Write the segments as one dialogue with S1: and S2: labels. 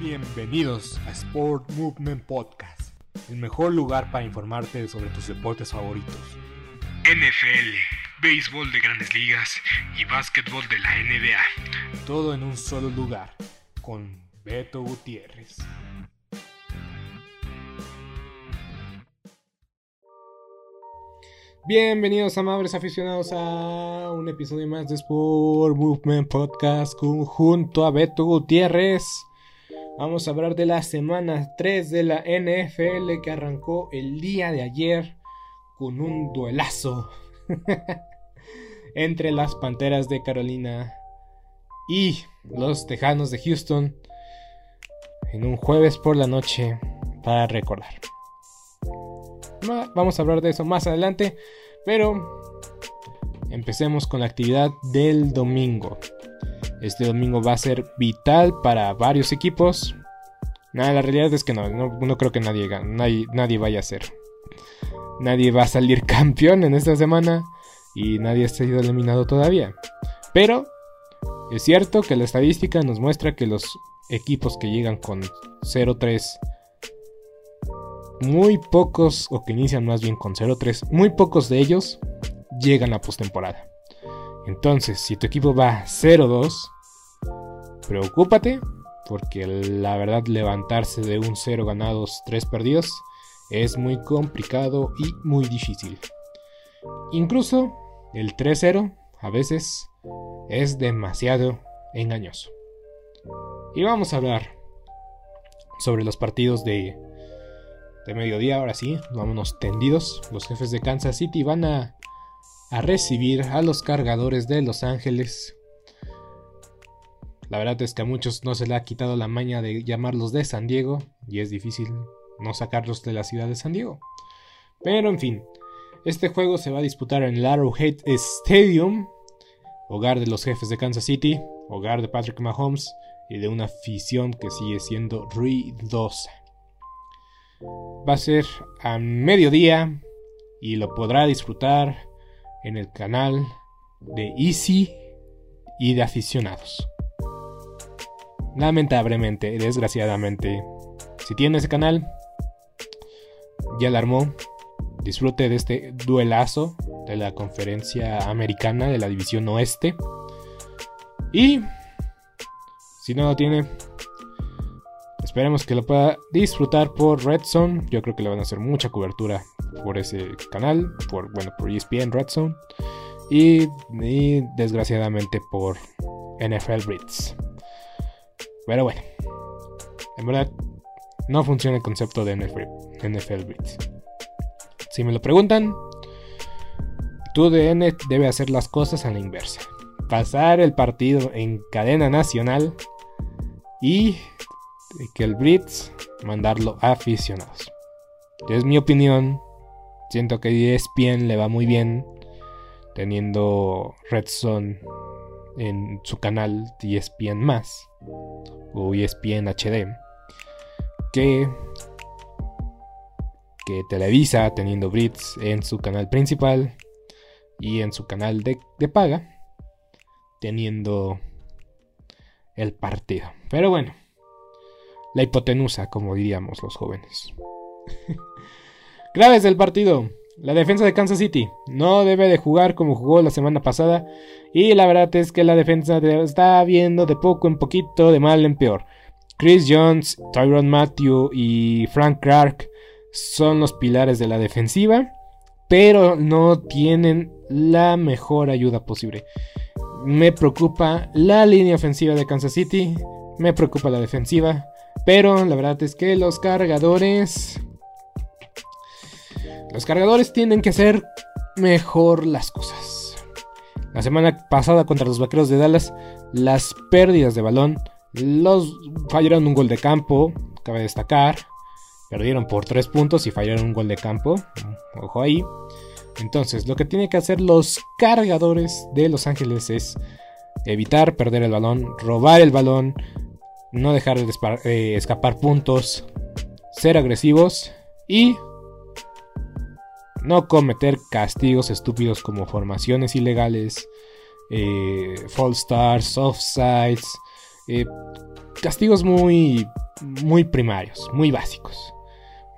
S1: Bienvenidos a Sport Movement Podcast, el mejor lugar para informarte sobre tus deportes favoritos. NFL, béisbol de grandes ligas y básquetbol de la NBA. Todo en un solo lugar, con Beto Gutiérrez. Bienvenidos amables aficionados a un episodio más de Sport Movement Podcast junto a Beto Gutiérrez. Vamos a hablar de la semana 3 de la NFL que arrancó el día de ayer con un duelazo entre las Panteras de Carolina y los Tejanos de Houston en un jueves por la noche para recordar. Vamos a hablar de eso más adelante, pero empecemos con la actividad del domingo. Este domingo va a ser vital para varios equipos. Nada, la realidad es que no, no, creo que nadie, nadie, nadie vaya a ser. Nadie va a salir campeón en esta semana y nadie ha sido eliminado todavía. Pero es cierto que la estadística nos muestra que los equipos que llegan con 0-3 muy pocos, o que inician más bien con 0-3, muy pocos de ellos llegan a postemporada. Entonces, si tu equipo va 0-2, preocúpate, porque la verdad levantarse de un 0 ganados, 3 perdidos es muy complicado y muy difícil. Incluso el 3-0 a veces es demasiado engañoso. Y vamos a hablar sobre los partidos de de mediodía, ahora sí, vámonos tendidos. Los jefes de Kansas City van a, a recibir a los cargadores de Los Ángeles. La verdad es que a muchos no se le ha quitado la maña de llamarlos de San Diego y es difícil no sacarlos de la ciudad de San Diego. Pero en fin, este juego se va a disputar en el Arrowhead Stadium, hogar de los jefes de Kansas City, hogar de Patrick Mahomes y de una afición que sigue siendo ruidosa. Va a ser a mediodía y lo podrá disfrutar en el canal de Easy y de aficionados. Lamentablemente, desgraciadamente, si tiene ese canal, ya la armó. Disfrute de este duelazo de la conferencia americana de la división oeste. Y si no lo tiene, Esperemos que lo pueda disfrutar por Red Zone. Yo creo que le van a hacer mucha cobertura por ese canal, por bueno, por ESPN Red Zone y, desgraciadamente por NFL Blitz. Pero bueno, en verdad no funciona el concepto de NFL, NFL. Si me lo preguntan, tu DN debe hacer las cosas a la inversa. Pasar el partido en cadena nacional y que el Blitz mandarlo a aficionados. Es mi opinión. Siento que ESPN le va muy bien teniendo Red en su canal ESPN más o ESPN HD que que Televisa teniendo Blitz en su canal principal y en su canal de, de paga teniendo el partido. Pero bueno, la hipotenusa, como diríamos los jóvenes. Claves del partido. La defensa de Kansas City no debe de jugar como jugó la semana pasada. Y la verdad es que la defensa está viendo de poco en poquito, de mal en peor. Chris Jones, Tyron Matthew y Frank Clark son los pilares de la defensiva. Pero no tienen la mejor ayuda posible. Me preocupa la línea ofensiva de Kansas City. Me preocupa la defensiva. Pero la verdad es que los cargadores los cargadores tienen que hacer mejor las cosas. La semana pasada contra los Vaqueros de Dallas, las pérdidas de balón, los fallaron un gol de campo, cabe destacar. Perdieron por 3 puntos y fallaron un gol de campo. Ojo ahí. Entonces, lo que tienen que hacer los cargadores de Los Ángeles es evitar perder el balón, robar el balón, no dejar de eh, escapar puntos, ser agresivos y no cometer castigos estúpidos como formaciones ilegales, eh, false starts, offsides, eh, castigos muy, muy primarios, muy básicos.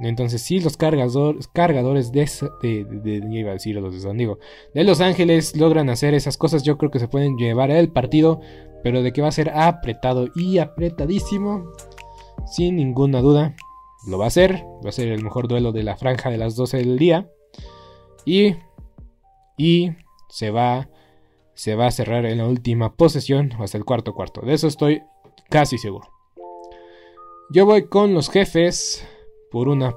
S1: Entonces, si los cargadores, cargadores de, de, iba a decir los de San Diego, de Los Ángeles logran hacer esas cosas, yo creo que se pueden llevar el partido, pero de que va a ser apretado y apretadísimo, sin ninguna duda, lo va a ser. Va a ser el mejor duelo de la franja de las 12 del día. Y, y se, va, se va a cerrar en la última posesión hasta el cuarto cuarto. De eso estoy casi seguro. Yo voy con los jefes por una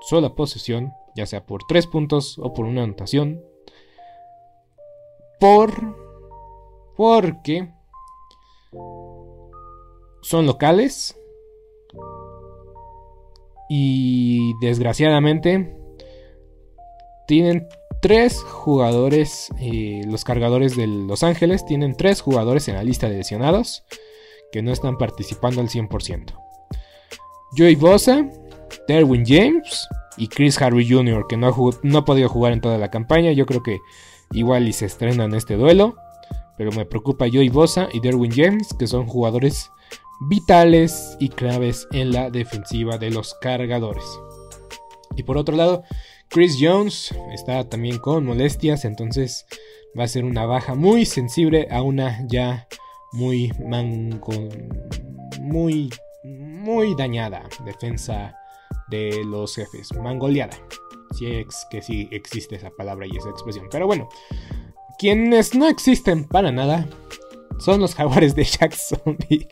S1: sola posesión, ya sea por tres puntos o por una anotación. Por. Porque. Son locales. Y desgraciadamente tienen tres jugadores, eh, los cargadores de Los Ángeles tienen tres jugadores en la lista de lesionados que no están participando al 100%. Joey Bosa, Derwin James y Chris Harvey Jr., que no no ha podido jugar en toda la campaña. Yo creo que igual y se estrenan este duelo. Pero me preocupa Joey Bosa y Derwin James, que son jugadores vitales y claves en la defensiva de los cargadores. Y por otro lado, Chris Jones está también con molestias, entonces va a ser una baja muy sensible a una ya muy manco, muy muy dañada defensa de los jefes, mangoleada. Si es que sí existe esa palabra y esa expresión. Pero bueno, quienes no existen para nada son los jaguares de Jacksonville.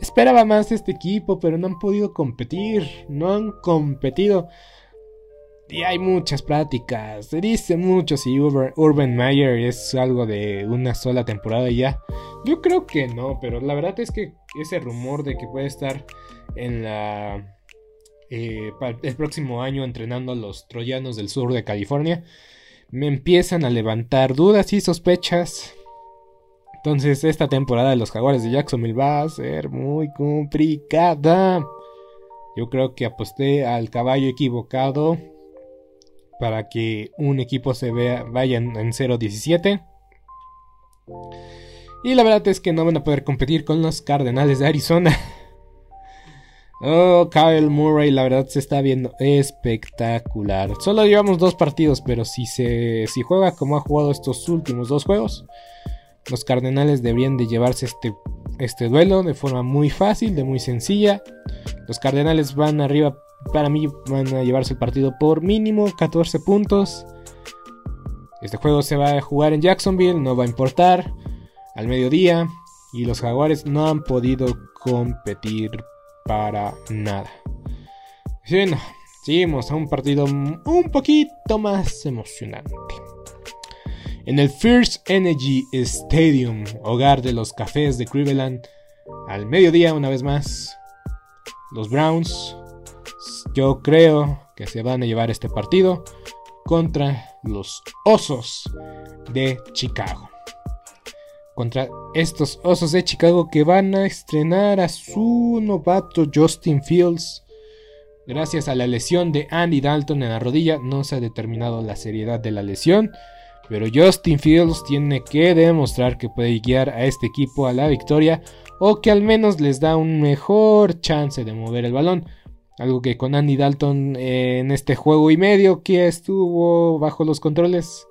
S1: Esperaba más este equipo, pero no han podido competir. No han competido. Y hay muchas prácticas. Se dice mucho si Urban Meyer es algo de una sola temporada y ya. Yo creo que no, pero la verdad es que ese rumor de que puede estar en la eh, el próximo año entrenando a los troyanos del sur de California me empiezan a levantar dudas y sospechas. Entonces esta temporada de los jaguares de Jacksonville va a ser muy complicada. Yo creo que aposté al caballo equivocado para que un equipo se vea, vaya en 0-17. Y la verdad es que no van a poder competir con los Cardenales de Arizona. Oh, Kyle Murray, la verdad se está viendo espectacular. Solo llevamos dos partidos, pero si se si juega como ha jugado estos últimos dos juegos, los Cardenales deberían de llevarse este, este duelo de forma muy fácil, de muy sencilla. Los Cardenales van arriba para mí van a llevarse el partido por mínimo 14 puntos. Este juego se va a jugar en Jacksonville, no va a importar. Al mediodía. Y los jaguares no han podido competir para nada. bueno, seguimos a un partido un poquito más emocionante. En el First Energy Stadium, hogar de los cafés de Cleveland, al mediodía una vez más, los Browns yo creo que se van a llevar este partido contra los Osos de Chicago. Contra estos Osos de Chicago que van a estrenar a su novato Justin Fields. Gracias a la lesión de Andy Dalton en la rodilla, no se ha determinado la seriedad de la lesión. Pero Justin Fields tiene que demostrar que puede guiar a este equipo a la victoria o que al menos les da un mejor chance de mover el balón Algo que con Andy Dalton eh, en este juego y medio que estuvo bajo los controles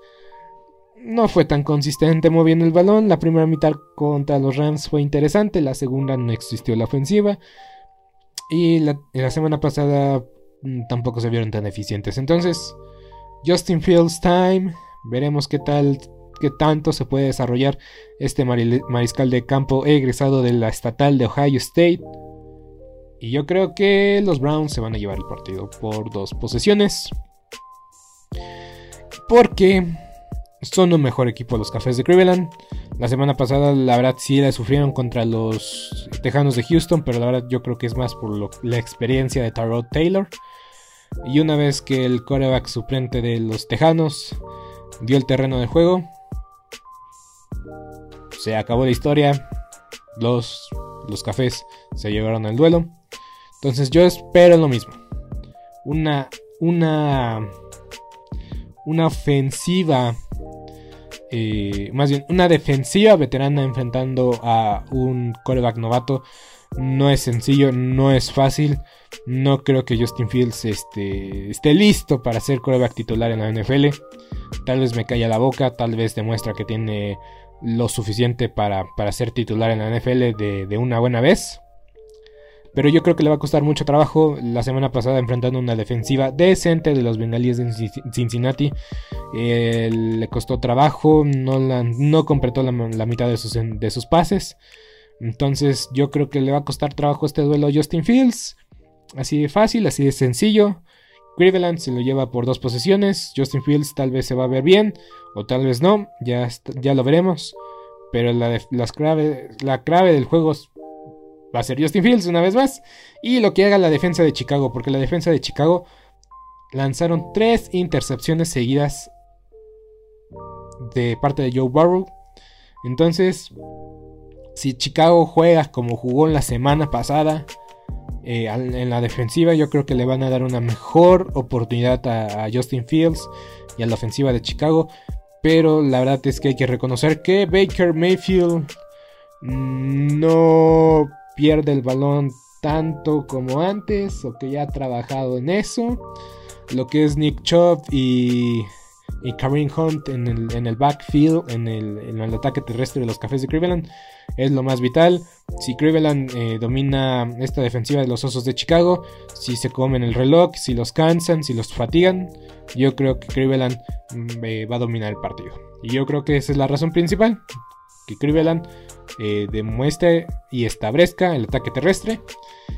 S1: no fue tan consistente moviendo el balón. La primera mitad contra los Rams fue interesante, la segunda no existió la ofensiva. Y la, la semana pasada mm, tampoco se vieron tan eficientes. Entonces, Justin Fields time. Veremos qué tal, qué tanto se puede desarrollar este mariscal de campo egresado de la estatal de Ohio State. Y yo creo que los Browns se van a llevar el partido por dos posesiones. Porque son un mejor equipo los Cafés de Cleveland. La semana pasada, la verdad, sí la sufrieron contra los Tejanos de Houston, pero la verdad yo creo que es más por la experiencia de Tarot Taylor. Y una vez que el coreback suplente de los Tejanos dio el terreno de juego, se acabó la historia. Los, los Cafés se llevaron al duelo. Entonces yo espero lo mismo. Una, una, una ofensiva, eh, más bien una defensiva veterana enfrentando a un coreback novato. No es sencillo, no es fácil. No creo que Justin Fields este, esté listo para ser coreback titular en la NFL. Tal vez me calla la boca, tal vez demuestra que tiene lo suficiente para, para ser titular en la NFL de, de una buena vez. Pero yo creo que le va a costar mucho trabajo. La semana pasada enfrentando una defensiva decente de los bengalíes de Cincinnati. Eh, le costó trabajo. No, no completó la, mitad de sus, de sus pases. Entonces yo creo que le va a costar trabajo este duelo a Justin Fields. Así de fácil, así de sencillo. Cleveland se lo lleva por dos posesiones. Justin Fields tal vez se va a ver bien o tal vez no. Ya, ya lo veremos. Pero la, las clave, la clave del juego va a ser Justin Fields una vez más. Y lo que haga la defensa de Chicago, porque la defensa de Chicago lanzaron tres intercepciones seguidas de parte de Joe Burrow. Entonces, si Chicago juega como jugó la semana pasada eh, en la defensiva, yo creo que le van a dar una mejor oportunidad a, a Justin Fields y a la ofensiva de Chicago. Pero la verdad es que hay que reconocer que Baker Mayfield no pierde el balón tanto como antes o que ya ha trabajado en eso. Lo que es Nick Chubb y, y Kareem Hunt en el, en el backfield, en el, en el, ataque terrestre de los Cafés de Cleveland, es lo más vital. Si Cleveland eh, domina esta defensiva de los Osos de Chicago, si se comen el reloj, si los cansan, si los fatigan, yo creo que Cleveland mm, eh, va a dominar el partido. Y yo creo que esa es la razón principal, que Cleveland eh, demuestre y establezca el ataque terrestre.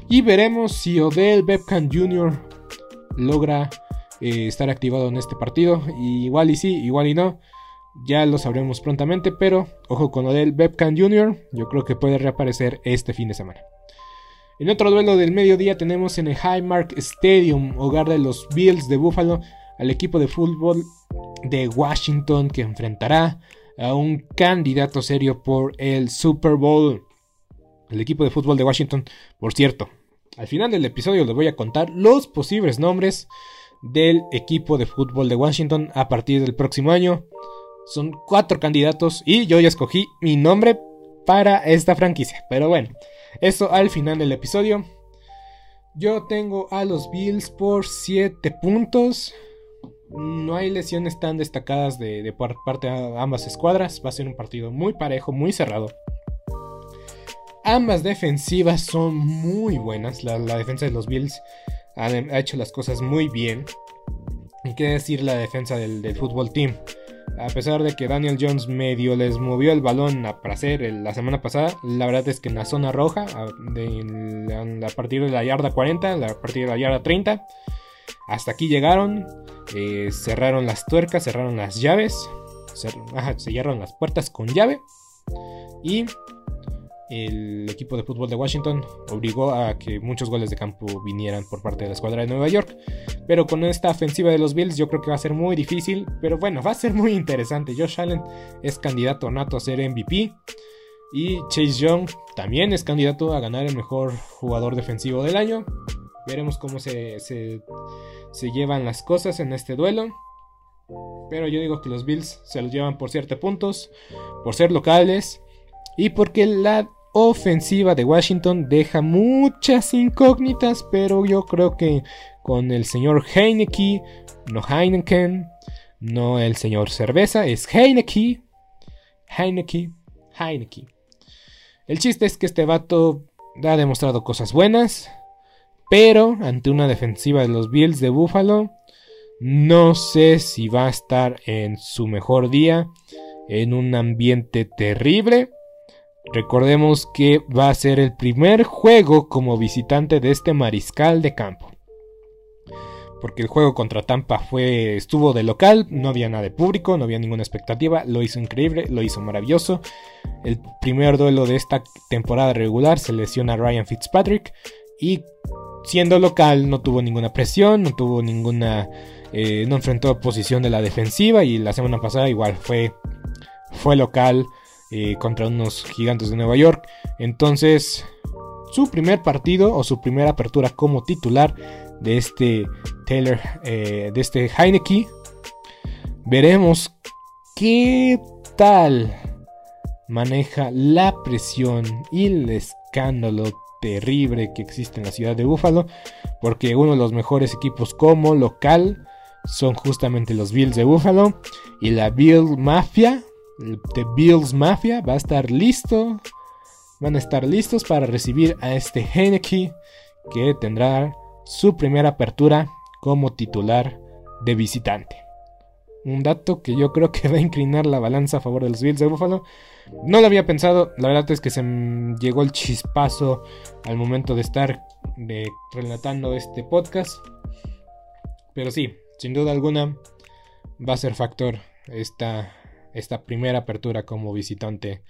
S1: Y veremos si Odell Beckham Jr. logra eh, estar activado en este partido. igual y sí, igual y no. Ya lo sabremos prontamente, pero ojo con Odell Beckham Jr. Yo creo que puede reaparecer este fin de semana. En otro duelo del mediodía tenemos en el Highmark Stadium, hogar de los Bills de Buffalo, al equipo de fútbol de Washington que enfrentará a un candidato serio por el Super Bowl. El equipo de fútbol de Washington, por cierto, al final del episodio les voy a contar los posibles nombres del equipo de fútbol de Washington a partir del próximo año. Son cuatro candidatos y yo ya escogí mi nombre para esta franquicia. Pero bueno, eso al final del episodio. Yo tengo a los Bills por 7 puntos. No hay lesiones tan destacadas de, parte ambas escuadras. Va a ser un partido muy parejo, muy cerrado. Ambas defensivas son muy buenas. La, defensa de los Bills ha, hecho las cosas muy bien. Y qué decir la defensa del, fútbol team. A pesar de que Daniel Jones medio les movió el balón a hacer la semana pasada, la verdad es que en la zona roja, a, partir de la yarda 40, a partir de la yarda 30, hasta aquí llegaron. Eh, cerraron las tuercas, cerraron las llaves. cerraron las puertas con llave. Y el equipo de fútbol de Washington obligó a que muchos goles de campo vinieran por parte de la escuadra de Nueva York. Pero con esta ofensiva de los Bills yo creo que va a ser muy difícil. Pero bueno, va a ser muy interesante. Josh Allen es candidato nato a ser MVP. Y Chase Young también es candidato a ganar el mejor jugador defensivo del año. Veremos cómo se, se, llevan las cosas en este duelo. Pero yo digo que los Bills se los llevan por ciertos puntos, por ser locales y porque la ofensiva de Washington deja muchas incógnitas, pero yo creo que con el señor Heineke, no Heineken, no el señor Cerveza, es Heineke, Heineke, Heineke. El chiste es que este vato ha demostrado cosas buenas, pero ante una defensiva de los Bills de Buffalo, no sé si va a estar en su mejor día, en un ambiente terrible. Recordemos que va a ser el primer juego como visitante de este mariscal de campo. Porque el juego contra Tampa fue estuvo de local, no había nada de público, no había ninguna expectativa, lo hizo increíble, lo hizo maravilloso. El primer duelo de esta temporada regular se lesiona Ryan Fitzpatrick y siendo local no tuvo ninguna presión, no tuvo ninguna eh, no enfrentó posición de la defensiva y la semana pasada igual fue fue local eh, contra unos gigantes de Nueva York. Entonces, su primer partido o su primera apertura como titular de este Taylor, eh, de este Heineke. Veremos qué tal maneja la presión y el escándalo terrible que existe en la ciudad de Buffalo, porque uno de los mejores equipos como local son justamente los Bills de Buffalo y la Bill Mafia The Bills Mafia va a estar listo. Van a estar listos para recibir a este Heineke que tendrá su primera apertura como titular de visitante. Un dato que yo creo que va a inclinar la balanza a favor de los Bills de Buffalo. No lo había pensado, la verdad es que se llegó el chispazo al momento de estar relatando este podcast. Pero sí, sin duda alguna va a ser factor esta esta primera apertura como visitante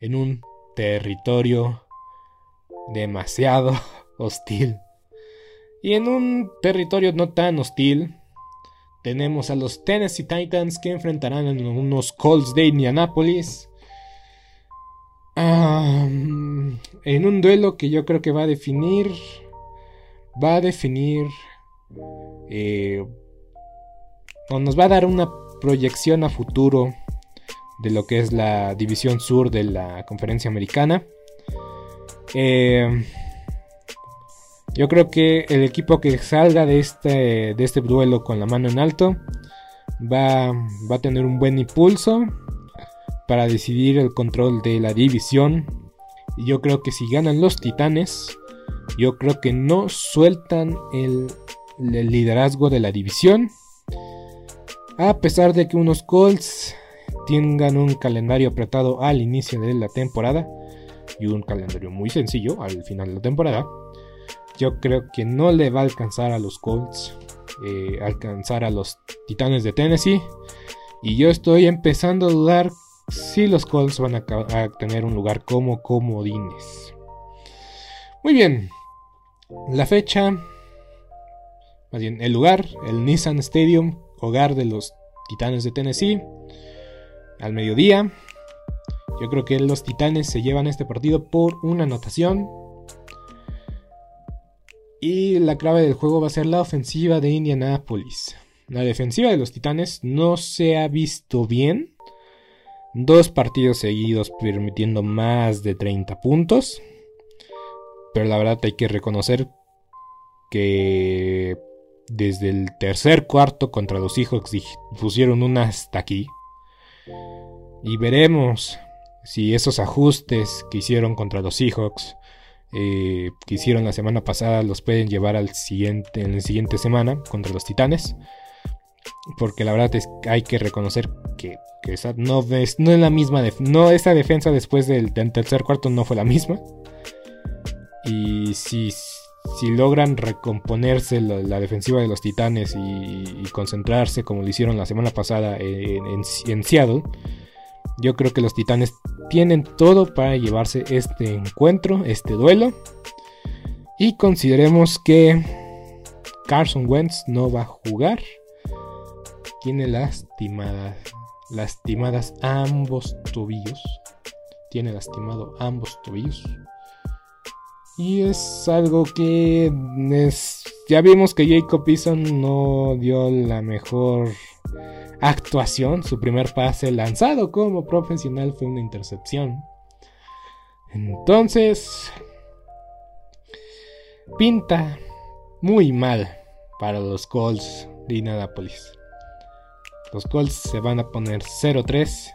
S1: en un territorio demasiado hostil. Y en un territorio no tan hostil, tenemos a los Tennessee Titans que enfrentarán a unos Colts de Indianapolis. en un duelo que yo creo que va a definir. Va a definir. Eh, o nos va a dar una proyección a futuro de lo que es la división sur de la conferencia americana. Eh, yo creo que el equipo que salga de este, de este duelo con la mano en alto va, va a tener un buen impulso para decidir el control de la división. Y yo creo que si ganan los titanes, yo creo que no sueltan el, el liderazgo de la división. A pesar de que unos Colts tengan un calendario apretado al inicio de la temporada y un calendario muy sencillo al final de la temporada, yo creo que no le va a alcanzar a los Colts, eh, alcanzar a los Titanes de Tennessee. Y yo estoy empezando a dudar si los Colts van a, a tener un lugar como comodines. Muy bien, la fecha, más bien el lugar, el Nissan Stadium, hogar de los Titanes de Tennessee al mediodía. Yo creo que los Titanes se llevan este partido por una anotación. Y la clave del juego va a ser la ofensiva de Indianapolis. La defensiva de los Titanes no se ha visto bien. Dos partidos seguidos permitiendo más de 30 puntos. Pero la verdad hay que reconocer que desde el tercer cuarto contra los Seahawks pusieron una hasta aquí. Y veremos si esos ajustes que hicieron contra los Seahawks, eh, que hicieron la semana pasada, los pueden llevar al siguiente, en la siguiente semana contra los Titanes. Porque la verdad es que hay que reconocer que, esa no, es, no es la misma. no, esa defensa después del, tercer cuarto no fue la misma. Y si, si logran recomponerse la, defensiva de los Titanes y, concentrarse como lo hicieron la semana pasada en, en Seattle yo creo que los Titanes tienen todo para llevarse este encuentro, este duelo. Y consideremos que Carson Wentz no va a jugar. Tiene lastimadas, lastimadas ambos tobillos. Tiene lastimado ambos tobillos. Y es algo que ya vimos que Jacob Eason no dio la mejor actuación. Su primer pase lanzado como profesional fue una intercepción. Entonces, pinta muy mal para los Colts de Indianapolis. Los Colts se van a poner 0-3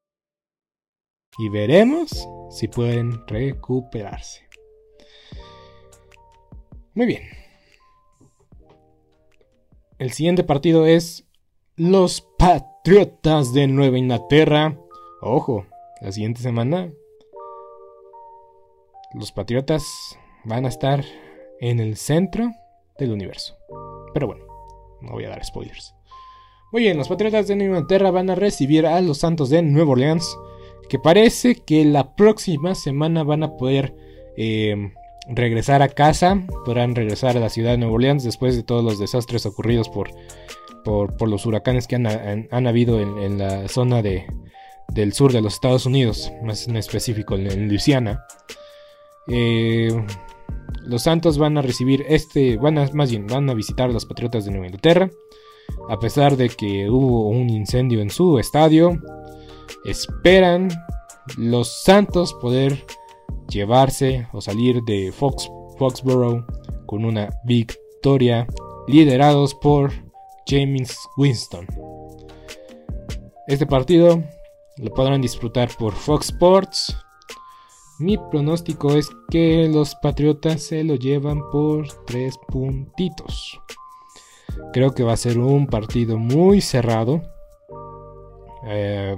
S1: y veremos si pueden recuperarse. Muy bien. El siguiente partido es los Patriotas de Nueva Inglaterra. Ojo, la siguiente semana los Patriotas van a estar en el centro del universo. Pero bueno, no voy a dar spoilers. Muy bien, los Patriotas de Nueva Inglaterra van a recibir a los Santos de Nueva Orleans que parece que la próxima semana van a poder eh, regresar a casa, podrán regresar a la ciudad de Nueva Orleans después de todos los desastres ocurridos por, por, los huracanes que han, habido en, la zona de, del sur de los Estados Unidos, más en específico en, Luisiana. Eh, los Santos van a recibir este, van a, más bien, van a visitar a los Patriotas de Nueva Inglaterra. A pesar de que hubo un incendio en su estadio, esperan los Santos poder llevarse o salir de Fox, Foxborough con una victoria liderados por James Winston. Este partido lo podrán disfrutar por Fox Sports. Mi pronóstico es que los Patriotas se lo llevan por tres puntitos. Creo que va a ser un partido muy cerrado. Eh,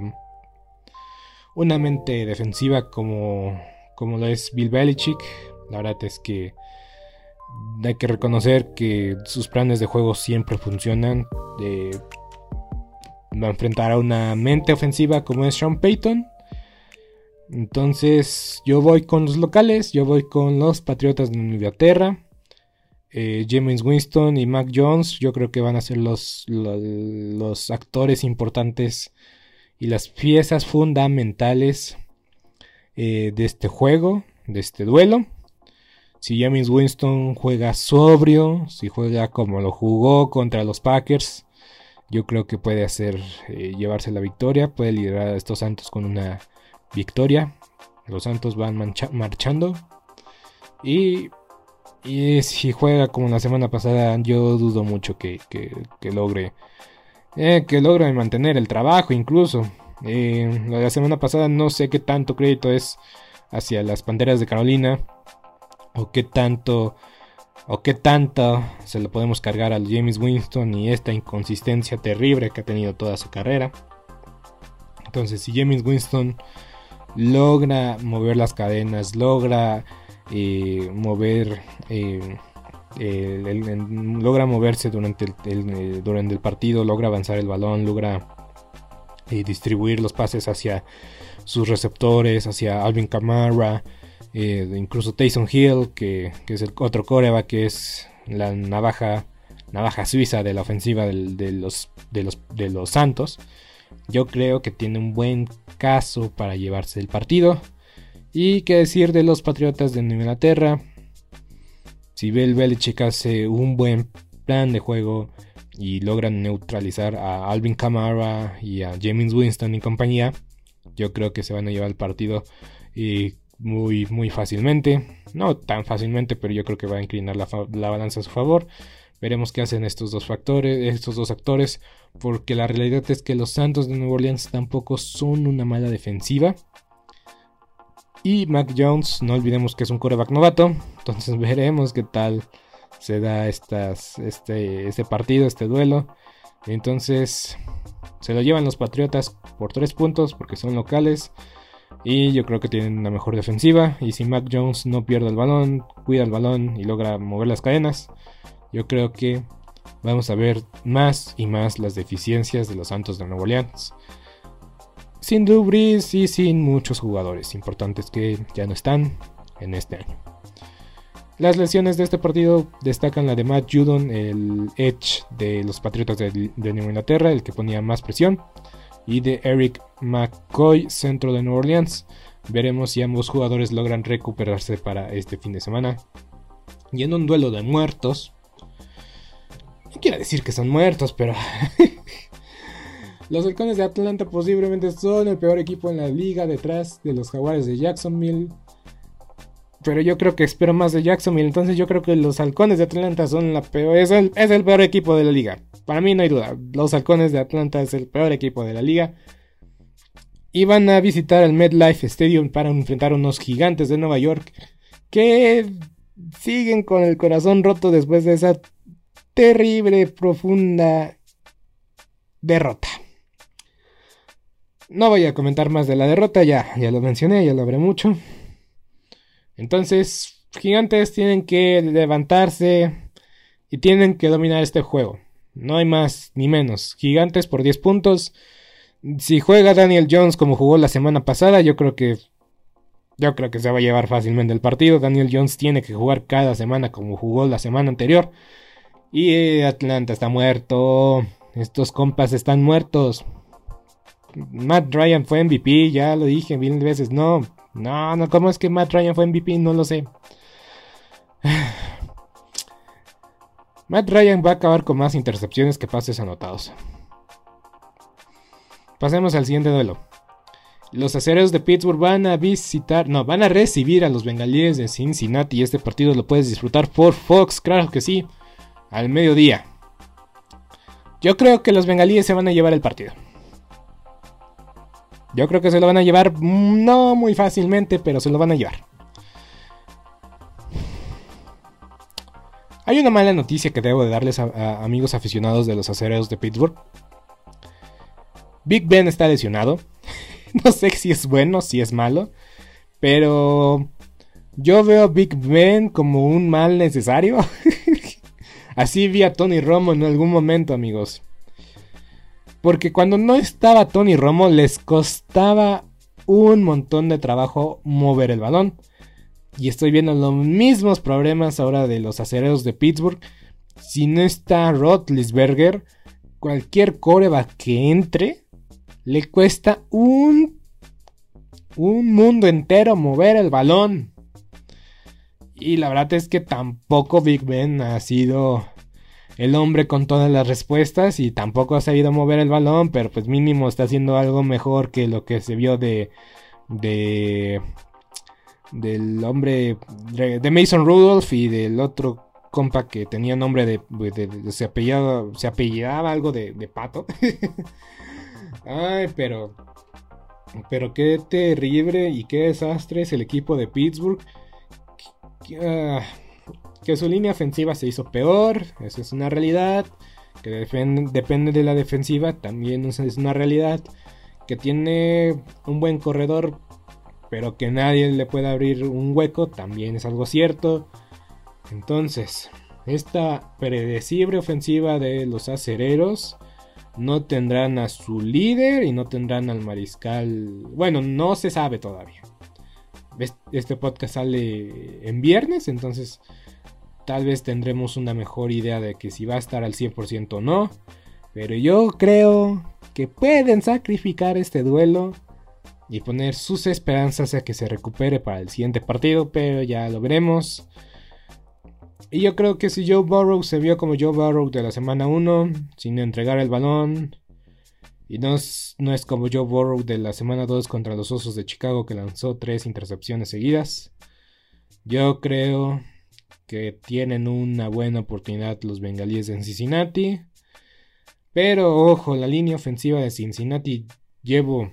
S1: una mente defensiva como, como lo es Bill Belichick. La verdad es que hay que reconocer que sus planes de juego siempre funcionan. va a enfrentar a una mente ofensiva como es Sean Payton. Entonces yo voy con los locales, yo voy con los Patriotas de Inglaterra. Eh, James Winston y Mac Jones yo creo que van a ser los, los actores importantes y las piezas fundamentales eh, de este juego, de este duelo. Si James Winston juega sobrio, si juega como lo jugó contra los Packers, yo creo que puede hacer eh, llevarse la victoria, puede liderar a estos Santos con una victoria. Los Santos van marchando. Y, y, si juega como la semana pasada, yo dudo mucho que, que logre eh, que logran mantener el trabajo incluso. Eh, la semana pasada no sé qué tanto crédito es hacia las Panteras de Carolina o qué tanto o qué tanto se lo podemos cargar al James Winston y esta inconsistencia terrible que ha tenido toda su carrera. Entonces, si James Winston logra mover las cadenas, logra eh, mover logra moverse durante el, eh, durante el partido, logra avanzar el balón, logra eh, distribuir los pases hacia sus receptores, hacia Alvin Kamara, eh, incluso Taysom Hill, que, es el otro coreback, que es la navaja, navaja suiza de la ofensiva de, los, de, los, de los Santos. Yo creo que tiene un buen caso para llevarse el partido. Y qué decir de los Patriotas de Inglaterra. Si Bel Belichick hace un buen plan de juego y logran neutralizar a Alvin Kamara y a James Winston y compañía, yo creo que se van a llevar el partido muy, muy fácilmente. No tan fácilmente, pero yo creo que va a inclinar la, la, balanza a su favor. Veremos qué hacen estos dos factores, estos dos actores, porque la realidad es que los Santos de Nueva Orleans tampoco son una mala defensiva. Y Mac Jones, no olvidemos que es un coreback novato, entonces veremos qué tal se da este, este partido, este duelo. Entonces se lo llevan los Patriotas por tres puntos porque son locales. Y yo creo que tienen una mejor defensiva. Y si Mac Jones no pierde el balón, cuida el balón y logra mover las cadenas, yo creo que vamos a ver más y más las deficiencias de los Santos de Nuevo Orleans. Sin Dubris y sin muchos jugadores importantes que ya no están en este año. Las lesiones de este partido destacan la de Matt Judon, el edge de los Patriotas de, Nueva Inglaterra, el que ponía más presión y de Eric McCoy, centro de New Orleans. Veremos si ambos jugadores logran recuperarse para este fin de semana. Y en un duelo de muertos. No quiero decir que son muertos, pero. los halcones de Atlanta posiblemente son el peor equipo en la liga detrás de los jaguares de Jacksonville. Pero yo creo que espero más de Jacksonville. Entonces yo creo que los halcones de Atlanta son. Es el, es el peor equipo de la liga. Para mí no hay duda. Los halcones de Atlanta es el peor equipo de la liga. Y van a visitar el MetLife Stadium para enfrentar a unos gigantes de Nueva York. Que siguen con el corazón roto después de esa terrible, profunda derrota. No voy a comentar más de la derrota, ya, ya lo mencioné, ya lo habré mucho. Entonces, gigantes tienen que levantarse y tienen que dominar este juego. No hay más ni menos. Gigantes por 10 puntos. Si juega Daniel Jones como jugó la semana pasada, yo creo que yo creo que se va a llevar fácilmente el partido. Daniel Jones tiene que jugar cada semana como jugó la semana anterior. Y Atlanta está muerto. Estos compas están muertos. Matt Ryan fue MVP, ya lo dije mil veces. No, no, no, ¿cómo es que Matt Ryan fue MVP? No lo sé. Matt Ryan va a acabar con más intercepciones que pases anotados. Pasemos al siguiente duelo. Los acereros de Pittsburgh van a visitar, no, van a recibir a los bengalíes de Cincinnati y este partido lo puedes disfrutar por Fox, claro que sí, al mediodía. Yo creo que los bengalíes se van a llevar el partido. Yo creo que se lo van a llevar mm, no muy fácilmente, pero se lo van a llevar. Hay una mala noticia que debo de darles a, amigos aficionados de los acereros de Pittsburgh. Big Ben está lesionado. no sé si es bueno, si es malo. Pero yo veo a Big Ben como un mal necesario. Así vi a Tony Romo en algún momento, amigos. Porque cuando no estaba Tony Romo les costaba un montón de trabajo mover el balón. Y estoy viendo los mismos problemas ahora de los acereros de Pittsburgh. Si no está Rotlisberger, cualquier coreback que entre le cuesta un, un mundo entero mover el balón. Y la verdad es que tampoco Big Ben ha sido el hombre con todas las respuestas y tampoco ha sabido mover el balón, pero pues mínimo está haciendo algo mejor que lo que se vio de de del hombre de Mason Rudolph y del otro compa que tenía nombre de, se apellidaba algo de, pato. Ay, pero pero qué terrible y qué desastre es el equipo de Pittsburgh. Ah, su línea ofensiva se hizo peor, eso es una realidad. Que depende de la defensiva, también es una realidad. Que tiene un buen corredor, pero que nadie le puede abrir un hueco, también es algo cierto. Entonces, esta predecible ofensiva de los acereros no tendrán a su líder y no tendrán al mariscal. Bueno, no se sabe todavía. Este podcast sale en viernes, entonces tal vez tendremos una mejor idea de que si va a estar al 100% o no. Pero yo creo que pueden sacrificar este duelo y poner sus esperanzas a que se recupere para el siguiente partido, pero ya lo veremos. Y yo creo que si Joe Burrow se vio como Joe Burrow de la semana 1, sin entregar el balón, y no es, como Joe Burrow de la semana 2 contra los Osos de Chicago que lanzó tres intercepciones seguidas, yo creo que tienen una buena oportunidad los bengalíes de Cincinnati. Pero ojo, la línea ofensiva de Cincinnati llevo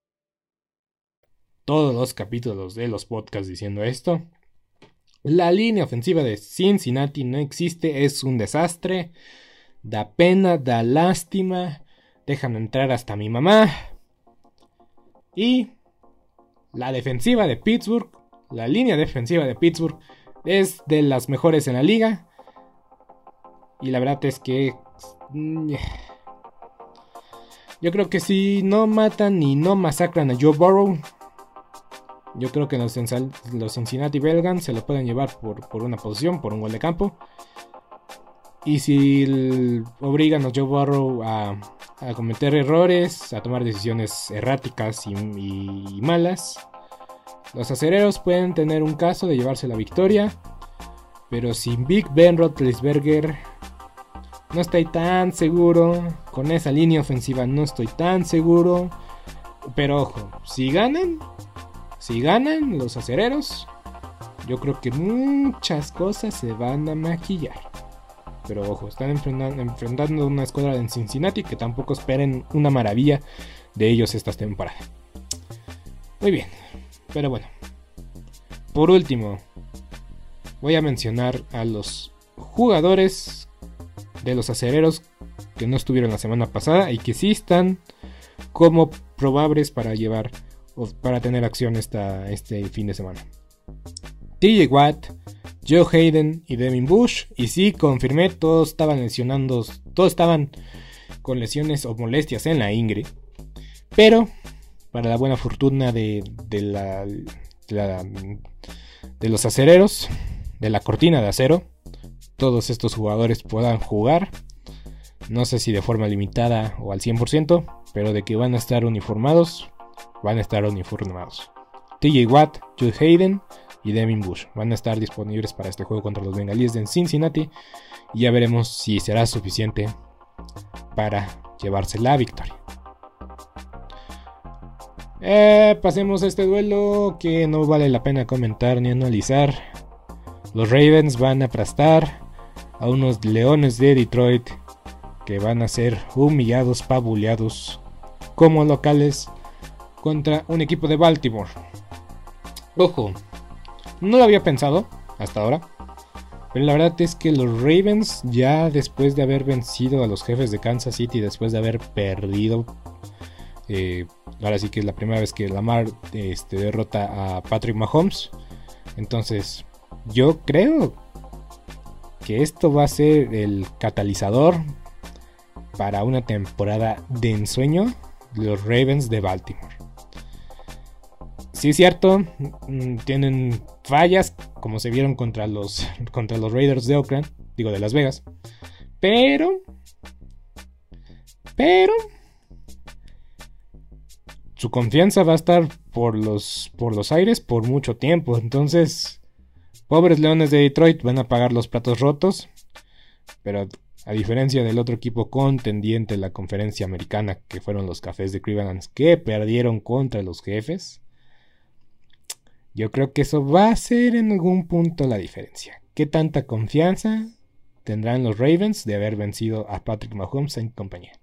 S1: todos los capítulos de los podcasts diciendo esto. La línea ofensiva de Cincinnati no existe, es un desastre. Da pena, da lástima. Dejan entrar hasta mi mamá. Y la defensiva de Pittsburgh, la línea defensiva de Pittsburgh es de las mejores en la liga. Y la verdad es que... Mm, yo creo que si no matan y no masacran a Joe Burrow, yo creo que los, los Cincinnati Belgans se lo pueden llevar por, una posición, por un gol de campo. Y si obligan a Joe Burrow a, cometer errores, a tomar decisiones erráticas y, malas, los acereros pueden tener un caso de llevarse la victoria. Pero sin Big Ben Roethlisberger no estoy tan seguro. Con esa línea ofensiva no estoy tan seguro. Pero ojo, si ganan, si ganan los acereros, yo creo que muchas cosas se van a maquillar. Pero ojo, están enfrentando, una escuadra en Cincinnati que tampoco esperen una maravilla de ellos esta temporada. Muy bien, pero bueno. Por último, voy a mencionar a los jugadores de los acereros que no estuvieron la semana pasada y que sí están como probables para llevar para tener acción esta, este fin de semana. TJ Watt, Joe Hayden y Devin Bush. Y sí, confirmé, todos estaban lesionando, todos estaban con lesiones o molestias en la ingre. Pero, para la buena fortuna de, de, la, de los acereros, de la cortina de acero, todos estos jugadores puedan jugar. No sé si de forma limitada o al 100%, pero de que van a estar uniformados, van a estar uniformados. TJ Watt, Joe Hayden y Devin Bush van a estar disponibles para este juego contra los bengalíes de Cincinnati y ya veremos si será suficiente para llevarse la victoria. Eh, pasemos a este duelo que no vale la pena comentar ni analizar. Los Ravens van a aplastar a unos Leones de Detroit que van a ser humillados, pabuleados como locales contra un equipo de Baltimore. Ojo, no lo había pensado hasta ahora. Pero la verdad es que los Ravens, ya después de haber vencido a los jefes de Kansas City, después de haber perdido, eh, ahora sí que es la primera vez que Lamar este, derrota a Patrick Mahomes. Entonces, yo creo que esto va a ser el catalizador para una temporada de ensueño de los Ravens de Baltimore. Sí cierto, mm, tienen fallas, como se vieron contra los, contra los Raiders de Oakland, digo de Las Vegas. Pero, pero, su confianza va a estar por los, por los aires por mucho tiempo. Entonces, pobres Leones de Detroit van a pagar los platos rotos. Pero a diferencia del otro equipo contendiente en la conferencia americana, que fueron los Cafés de Cleveland, que perdieron contra los jefes, yo creo que eso va a ser en algún punto la diferencia. ¿Qué tanta confianza tendrán los Ravens de haber vencido a Patrick Mahomes en compañía?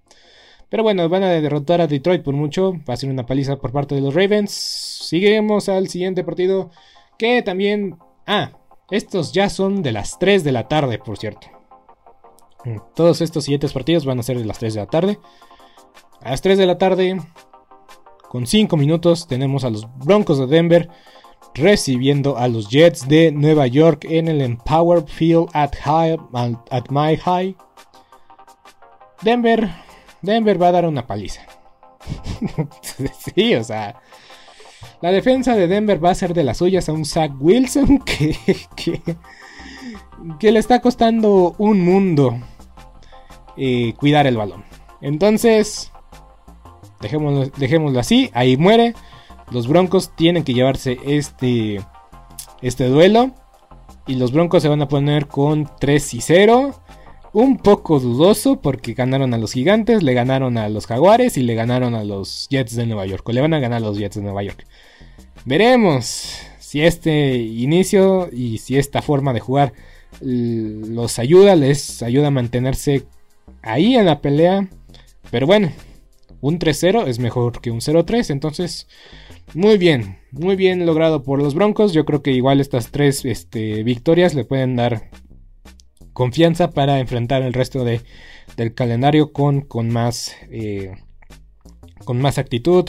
S1: Pero bueno, van a derrotar a Detroit por mucho. Va a ser una paliza por parte de los Ravens. Seguimos al siguiente partido. Que también... Ah, estos ya son de las 3 de la tarde, por cierto. Todos estos siguientes partidos van a ser de las 3 de la tarde. A las 3 de la tarde, con 5 minutos, tenemos a los Broncos de Denver recibiendo a los Jets de Nueva York en el Empower Field at, high, at My High. Denver, Denver va a dar una paliza. sí, o sea, la defensa de Denver va a ser de las suyas a un Zach Wilson que, que, le está costando un mundo eh, cuidar el balón. Entonces, dejémoslo, dejémoslo así, ahí muere. Los Broncos tienen que llevarse este, este duelo. Y los Broncos se van a poner con 3 y 0. Un poco dudoso porque ganaron a los Gigantes, le ganaron a los Jaguares y le ganaron a los Jets de Nueva York. O le van a ganar a los Jets de Nueva York. Veremos si este inicio y si esta forma de jugar los ayuda, les ayuda a mantenerse ahí en la pelea. Pero bueno, un 3-0 es mejor que un 0-3. Entonces, muy bien, muy bien logrado por los Broncos. Yo creo que igual estas tres este, victorias le pueden dar confianza para enfrentar el resto de, del calendario con, con más eh, con más actitud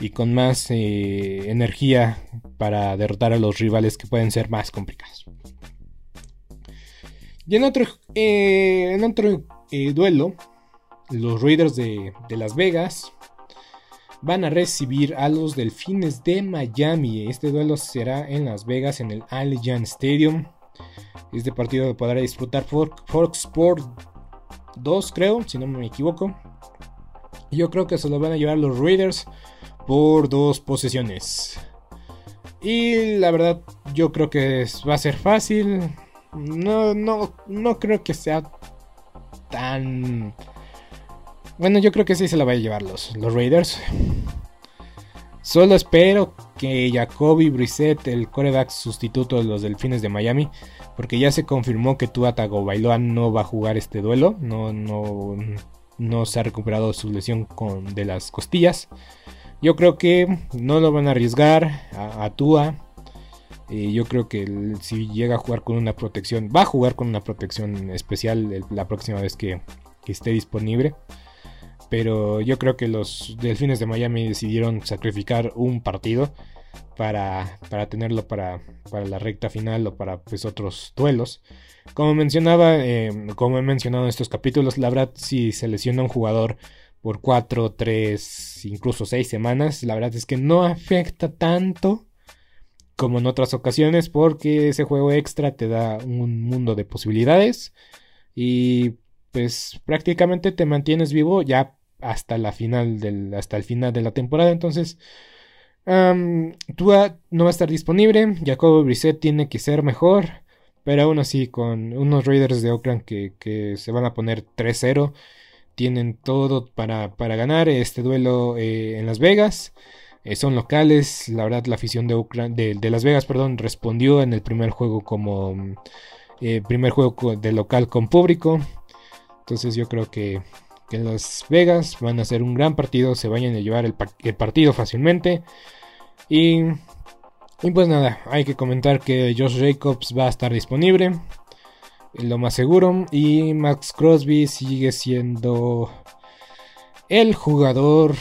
S1: y con más eh, energía para derrotar a los rivales que pueden ser más complicados. Y en otro, eh, en otro duelo, los Raiders de, de Las Vegas van a recibir a los Delfines de Miami. Este duelo será en Las Vegas en el Allegiant Stadium. Este partido lo podrá disfrutar Fox Sport 2, creo, si no me equivoco. Yo creo que se lo van a llevar los Raiders por dos posesiones. Y la verdad, yo creo que va a ser fácil. No, no, no creo que sea tan bueno, yo creo que sí se la va a llevar los, los Raiders. Solo espero que Jacoby Brissett, el coreback sustituto de los Delfines de Miami, porque ya se confirmó que Tua Tagovailoa no va a jugar este duelo, no, no, no se ha recuperado su lesión de las costillas. Yo creo que no lo van a arriesgar a, Tua. Eh, yo creo que si llega a jugar con una protección, va a jugar con una protección especial la próxima vez que esté disponible. Pero yo creo que los Delfines de Miami decidieron sacrificar un partido para, tenerlo para, la recta final o para pues, otros duelos. Como mencionaba, eh, como he mencionado en estos capítulos, la verdad si se lesiona un jugador por 4, 3, incluso 6 semanas, la verdad es que no afecta tanto como en otras ocasiones porque ese juego extra te da un mundo de posibilidades y pues prácticamente te mantienes vivo ya hasta la final del, hasta el final de la temporada. Entonces, Tua no va a estar disponible. Jacobo Brissett tiene que ser mejor. Pero aún así, con unos Raiders de Oakland que, se van a poner 3-0. Tienen todo para, ganar este duelo eh, en Las Vegas. Eh, son locales. La verdad, la afición de, Oakland, de, Las Vegas perdón, respondió en el primer juego como eh, primer juego de local con público. Entonces yo creo que que Las Vegas van a ser un gran partido, se vayan a llevar el, partido fácilmente. Y, y, pues nada, hay que comentar que Josh Jacobs va a estar disponible, lo más seguro. Y Max Crosby sigue siendo el jugador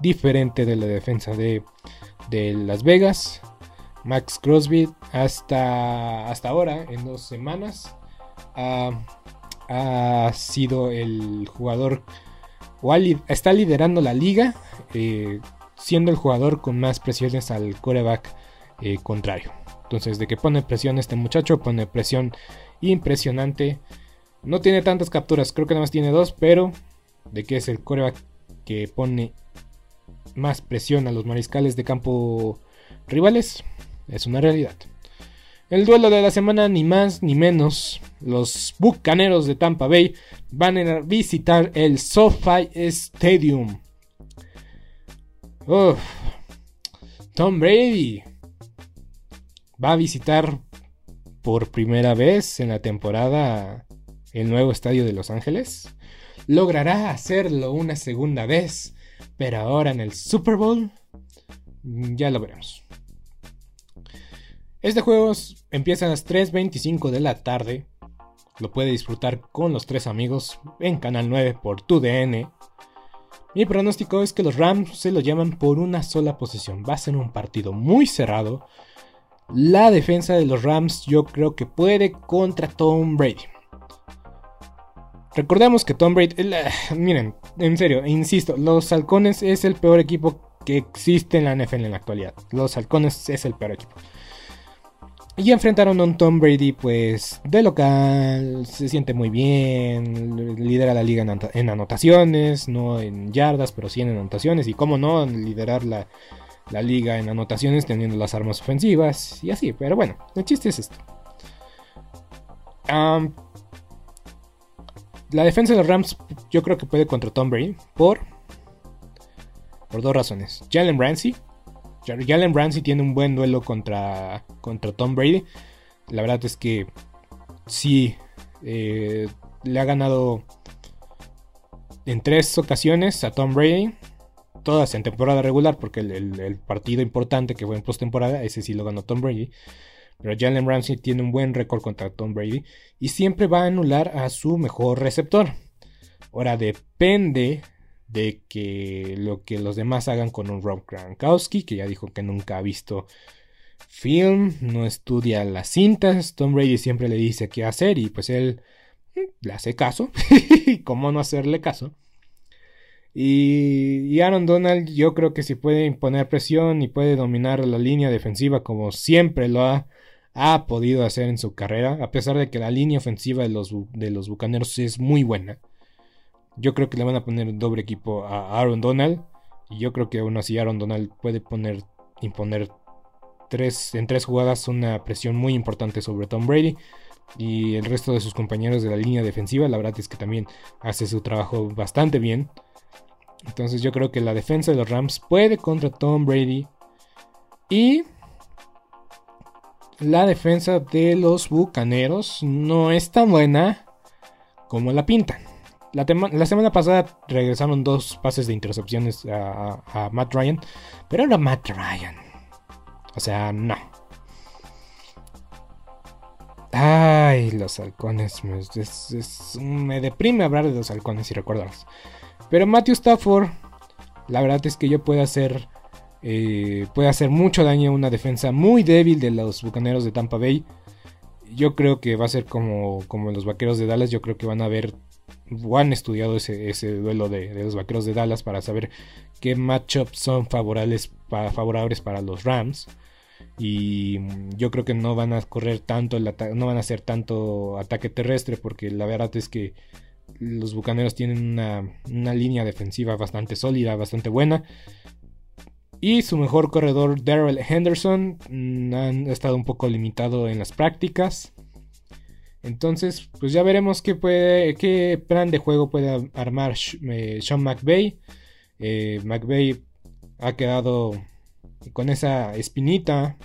S1: diferente de la defensa de, de Las Vegas. Max Crosby hasta, hasta ahora, en dos semanas, ha sido el jugador o está liderando la liga. Eh, siendo el jugador con más presiones al coreback eh, contrario. Entonces, de que pone presión este muchacho, pone presión impresionante. No tiene tantas capturas, creo que nada más tiene dos, pero de que es el coreback que pone más presión a los mariscales de campo rivales, es una realidad. El duelo de la semana, ni más ni menos, los Bucaneros de Tampa Bay van a visitar el SoFi Stadium. Tom Brady va a visitar por primera vez en la temporada el nuevo estadio de Los Ángeles. Logrará hacerlo una segunda vez, pero ahora en el Super Bowl ya lo veremos. Este juego empieza a las 3.25 de la tarde. Lo puede disfrutar con los tres amigos en Canal 9 por tu DN. Mi pronóstico es que los Rams se lo llaman por una sola posición. Va a ser un partido muy cerrado la defensa de los Rams yo creo que puede contra Tom Brady. Recordemos que Tom Brady, miren, en serio, insisto, los halcones es el peor equipo que existe en la NFL en la actualidad. Los halcones es el peor equipo. Y enfrentaron a un Tom Brady, pues, de local, se siente muy bien, lidera la liga en anotaciones, no en yardas, pero sí en anotaciones, y cómo no, liderar la, la liga en anotaciones teniendo las armas ofensivas y así. Pero bueno, el chiste es esto. la defensa de los Rams yo creo que puede contra Tom Brady por, por dos razones. Jalen Ramsey. Jalen Ramsey tiene un buen duelo contra, contra Tom Brady. La verdad es que sí eh, le ha ganado en tres ocasiones a Tom Brady todas en temporada regular, porque el, partido importante que fue en postemporada, ese sí lo ganó Tom Brady. Pero Jalen Ramsey tiene un buen récord contra Tom Brady y siempre va a anular a su mejor receptor. Ahora depende de que lo que los demás hagan con un Rob Gronkowski, que ya dijo que nunca ha visto film, no estudia las cintas. Tom Brady siempre le dice qué hacer y pues él mm, le hace caso. ¿Cómo no hacerle caso? Y, Aaron Donald yo creo que si puede imponer presión y puede dominar la línea defensiva como siempre lo ha, ha podido hacer en su carrera, a pesar de que la línea ofensiva de los, de los Bucaneros es muy buena. Yo creo que le van a poner doble equipo a Aaron Donald. Y yo creo que aún así Aaron Donald puede poner, imponer tres, en tres jugadas una presión muy importante sobre Tom Brady. Y el resto de sus compañeros de la línea defensiva, la verdad es que también hace su trabajo bastante bien. Entonces yo creo que la defensa de los Rams puede contra Tom Brady. Y la defensa de los Bucaneros no es tan buena como la pintan. La, semana pasada regresaron dos pases de intercepciones a, Matt Ryan. Pero era Matt Ryan. O sea, no. Ay, los halcones. me deprime hablar de los halcones y recordarlos. Pero Matthew Stafford, la verdad es que yo puede hacer, eh, puede hacer mucho daño a una defensa muy débil de los Bucaneros de Tampa Bay. Yo creo que va a ser como, como los Vaqueros de Dallas. Yo creo que van a ver han estudiado ese, duelo de, los Vaqueros de Dallas para saber qué matchups son favorables para, favorables para los Rams. Y yo creo que no van a correr tanto, el no van a hacer tanto ataque terrestre porque la verdad es que los Bucaneros tienen una, línea defensiva bastante sólida, bastante buena. Y su mejor corredor, Daryl Henderson, mm, ha estado un poco limitado en las prácticas. Entonces, pues ya veremos qué, puede, qué plan de juego puede armar eh, Sean McVay. Eh, McVay ha quedado con esa espinita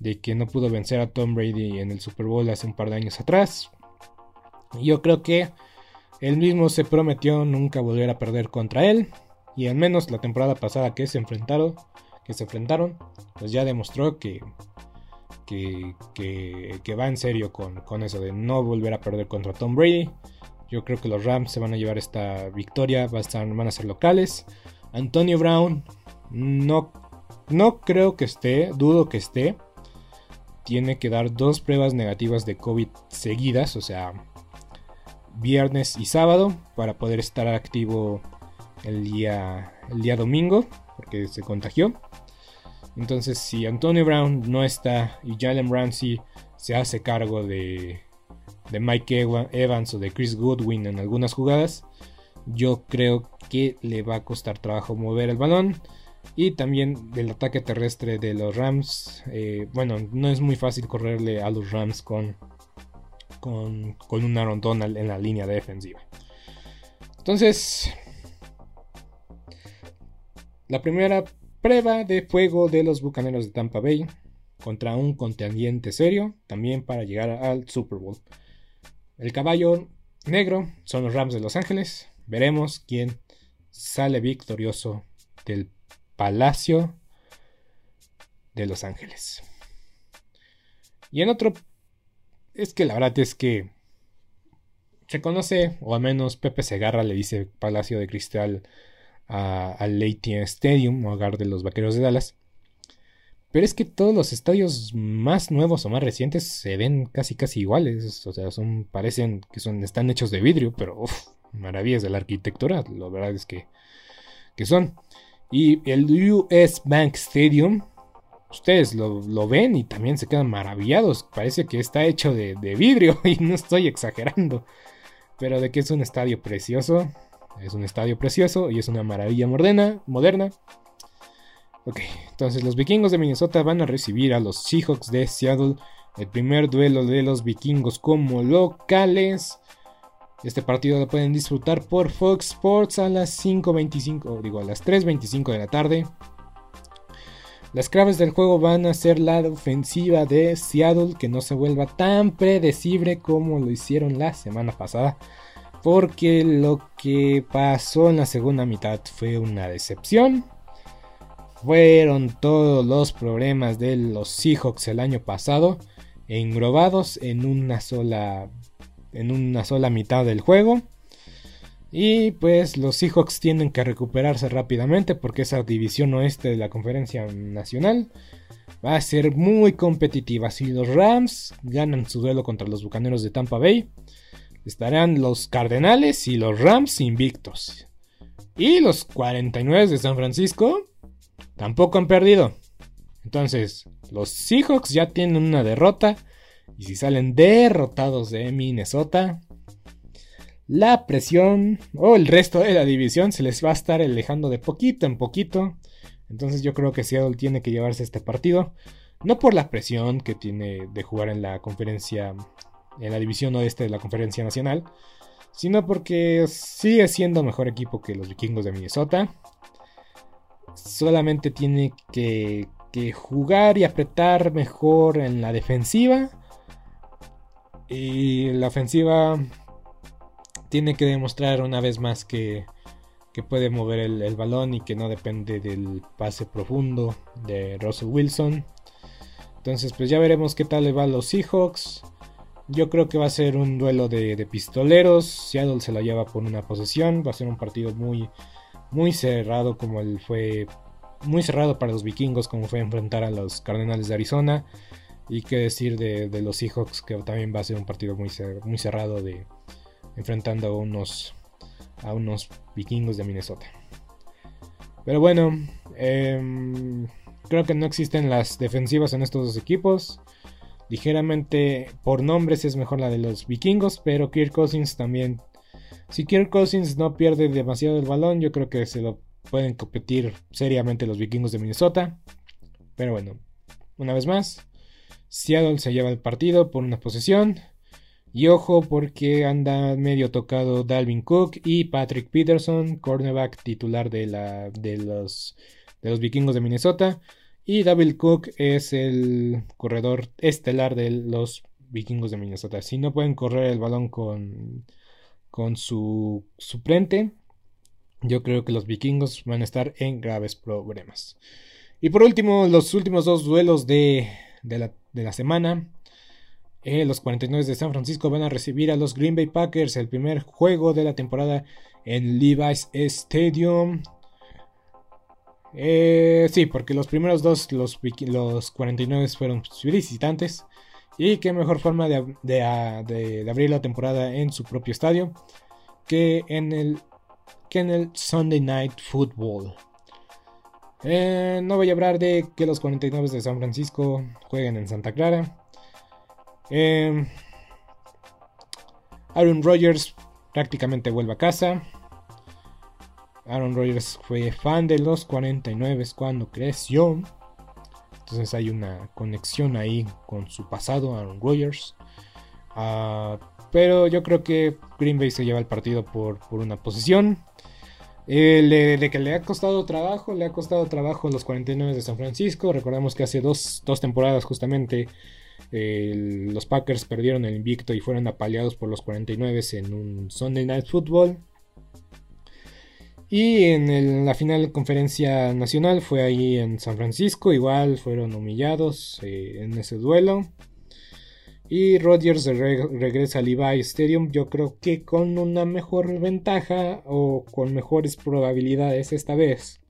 S1: de que no pudo vencer a Tom Brady en el Super Bowl hace un par de años atrás. Yo creo que él mismo se prometió nunca volver a perder contra él. Y al menos la temporada pasada que se enfrentaron, que se enfrentaron, pues ya demostró que, que, va en serio con, eso de no volver a perder contra Tom Brady. Yo creo que los Rams se van a llevar esta victoria, van a ser locales. Antonio Brown, no, no creo que esté, dudo que esté. Tiene que dar dos pruebas negativas de COVID seguidas, o sea, viernes y sábado para poder estar activo el día, el día domingo, porque se contagió. Entonces, si Antonio Brown no está y Jalen Ramsey se hace cargo de, de Mike Evans o de Chris Goodwin en algunas jugadas, yo creo que le va a costar trabajo mover el balón. Y también del ataque terrestre de los Rams. Eh, bueno, no es muy fácil correrle a los Rams con, con, con un Aaron Donald en la línea defensiva. Entonces, la primera prueba de fuego de los Bucaneros de Tampa Bay contra un contendiente serio, también para llegar al Super Bowl. El caballo negro son los Rams de Los Ángeles. Veremos quién sale victorioso del Palacio de Los Ángeles. Y en otro, es que la verdad es que se conoce, o al menos Pepe Segarra le dice Palacio de Cristal al AT&T Stadium, hogar de los Vaqueros de Dallas. Pero es que todos los estadios más nuevos o más recientes se ven casi casi iguales. O sea, son, parecen que son, están hechos de vidrio, pero maravillas de la arquitectura. La verdad es que, que son. Y el US Bank Stadium, ustedes lo, ven y también se quedan maravillados. Parece que está hecho de, de vidrio y no estoy exagerando. Pero de que es un estadio precioso, es un estadio precioso y es una maravilla moderna. moderna. Ok, entonces los vikingos de Minnesota van a recibir a los Seahawks de Seattle. El primer duelo de los vikingos como locales. Este partido lo pueden disfrutar por Fox Sports a las 5.25, digo a las 3.25 de la tarde. Las claves del juego van a ser la ofensiva de Seattle, que no se vuelva tan predecible como lo hicieron la semana pasada. Porque lo que pasó en la segunda mitad fue una decepción. Fueron todos los problemas de los Seahawks el año pasado englobados en una sola en una sola mitad del juego. Y pues los Seahawks tienen que recuperarse rápidamente porque esa división oeste de la conferencia nacional va a ser muy competitiva. Si los Rams ganan su duelo contra los Bucaneros de Tampa Bay, estarán los Cardenales y los Rams invictos. Y los 49 de San Francisco tampoco han perdido. Entonces, los Seahawks ya tienen una derrota. Y si salen derrotados de Minnesota, la presión o el resto de la división se les va a estar alejando de poquito en poquito. Entonces yo creo que Seattle tiene que llevarse este partido. No por la presión que tiene de jugar en la conferencia en la división oeste de la conferencia nacional, sino porque sigue siendo mejor equipo que los vikingos de Minnesota. Solamente tiene que, jugar y apretar mejor en la defensiva. Y la ofensiva tiene que demostrar una vez más que, puede mover el, el, balón y que no depende del pase profundo de Russell Wilson. Entonces, pues ya veremos qué tal le va a los Seahawks. Yo creo que va a ser un duelo de, pistoleros. Seattle se la lleva por una posesión. Va a ser un partido muy, muy cerrado como el fue. Muy cerrado para los vikingos como fue enfrentar a los Cardenales de Arizona. Y qué decir de, los Seahawks que también va a ser un partido muy, muy cerrado de enfrentando a unos, a unos vikingos de Minnesota. Pero bueno, em, creo que no existen las defensivas en estos dos equipos. Ligeramente por nombres es mejor la de los vikingos, pero Kirk Cousins también. Si Kirk Cousins no pierde demasiado el balón, yo creo que se lo pueden competir seriamente los vikingos de Minnesota. Pero bueno, una vez más, Seattle se lleva el partido por una posesión. Y ojo porque anda medio tocado Dalvin Cook y Patrick Peterson, cornerback titular de, la, de, los, de los vikingos de Minnesota. Y David Cook es el corredor estelar de los vikingos de Minnesota. Si no pueden correr el balón con, con su suplente, yo creo que los vikingos van a estar en graves problemas. Y por último, los últimos dos duelos de, la, semana. Eh, los 49 de San Francisco van a recibir a los Green Bay Packers, el primer juego de la temporada en Levi's Stadium. Eh, sí, porque los primeros dos, los, los 49 fueron visitantes. Y qué mejor forma de, de, abrir la temporada en su propio estadio que en el que en el Sunday Night Football. Eh, no voy a hablar de que los 49 de San Francisco jueguen en Santa Clara. Eh, Aaron Rodgers prácticamente vuelve a casa. Aaron Rodgers fue fan de los 49 cuando creció. Entonces hay una conexión ahí con su pasado, Aaron Rodgers. Ah, pero yo creo que Green Bay se lleva el partido por, una posición. Eh, de que le ha costado trabajo, le ha costado trabajo los 49 de San Francisco. Recordamos que hace dos, temporadas justamente los Packers perdieron el invicto y fueron apaleados por los 49 en un Sunday Night Football. Y en la final de conferencia nacional fue ahí en San Francisco, igual fueron humillados eh, en ese duelo. Y Rodgers regresa al Levi Stadium, yo creo que con una mejor ventaja o con mejores probabilidades esta vez.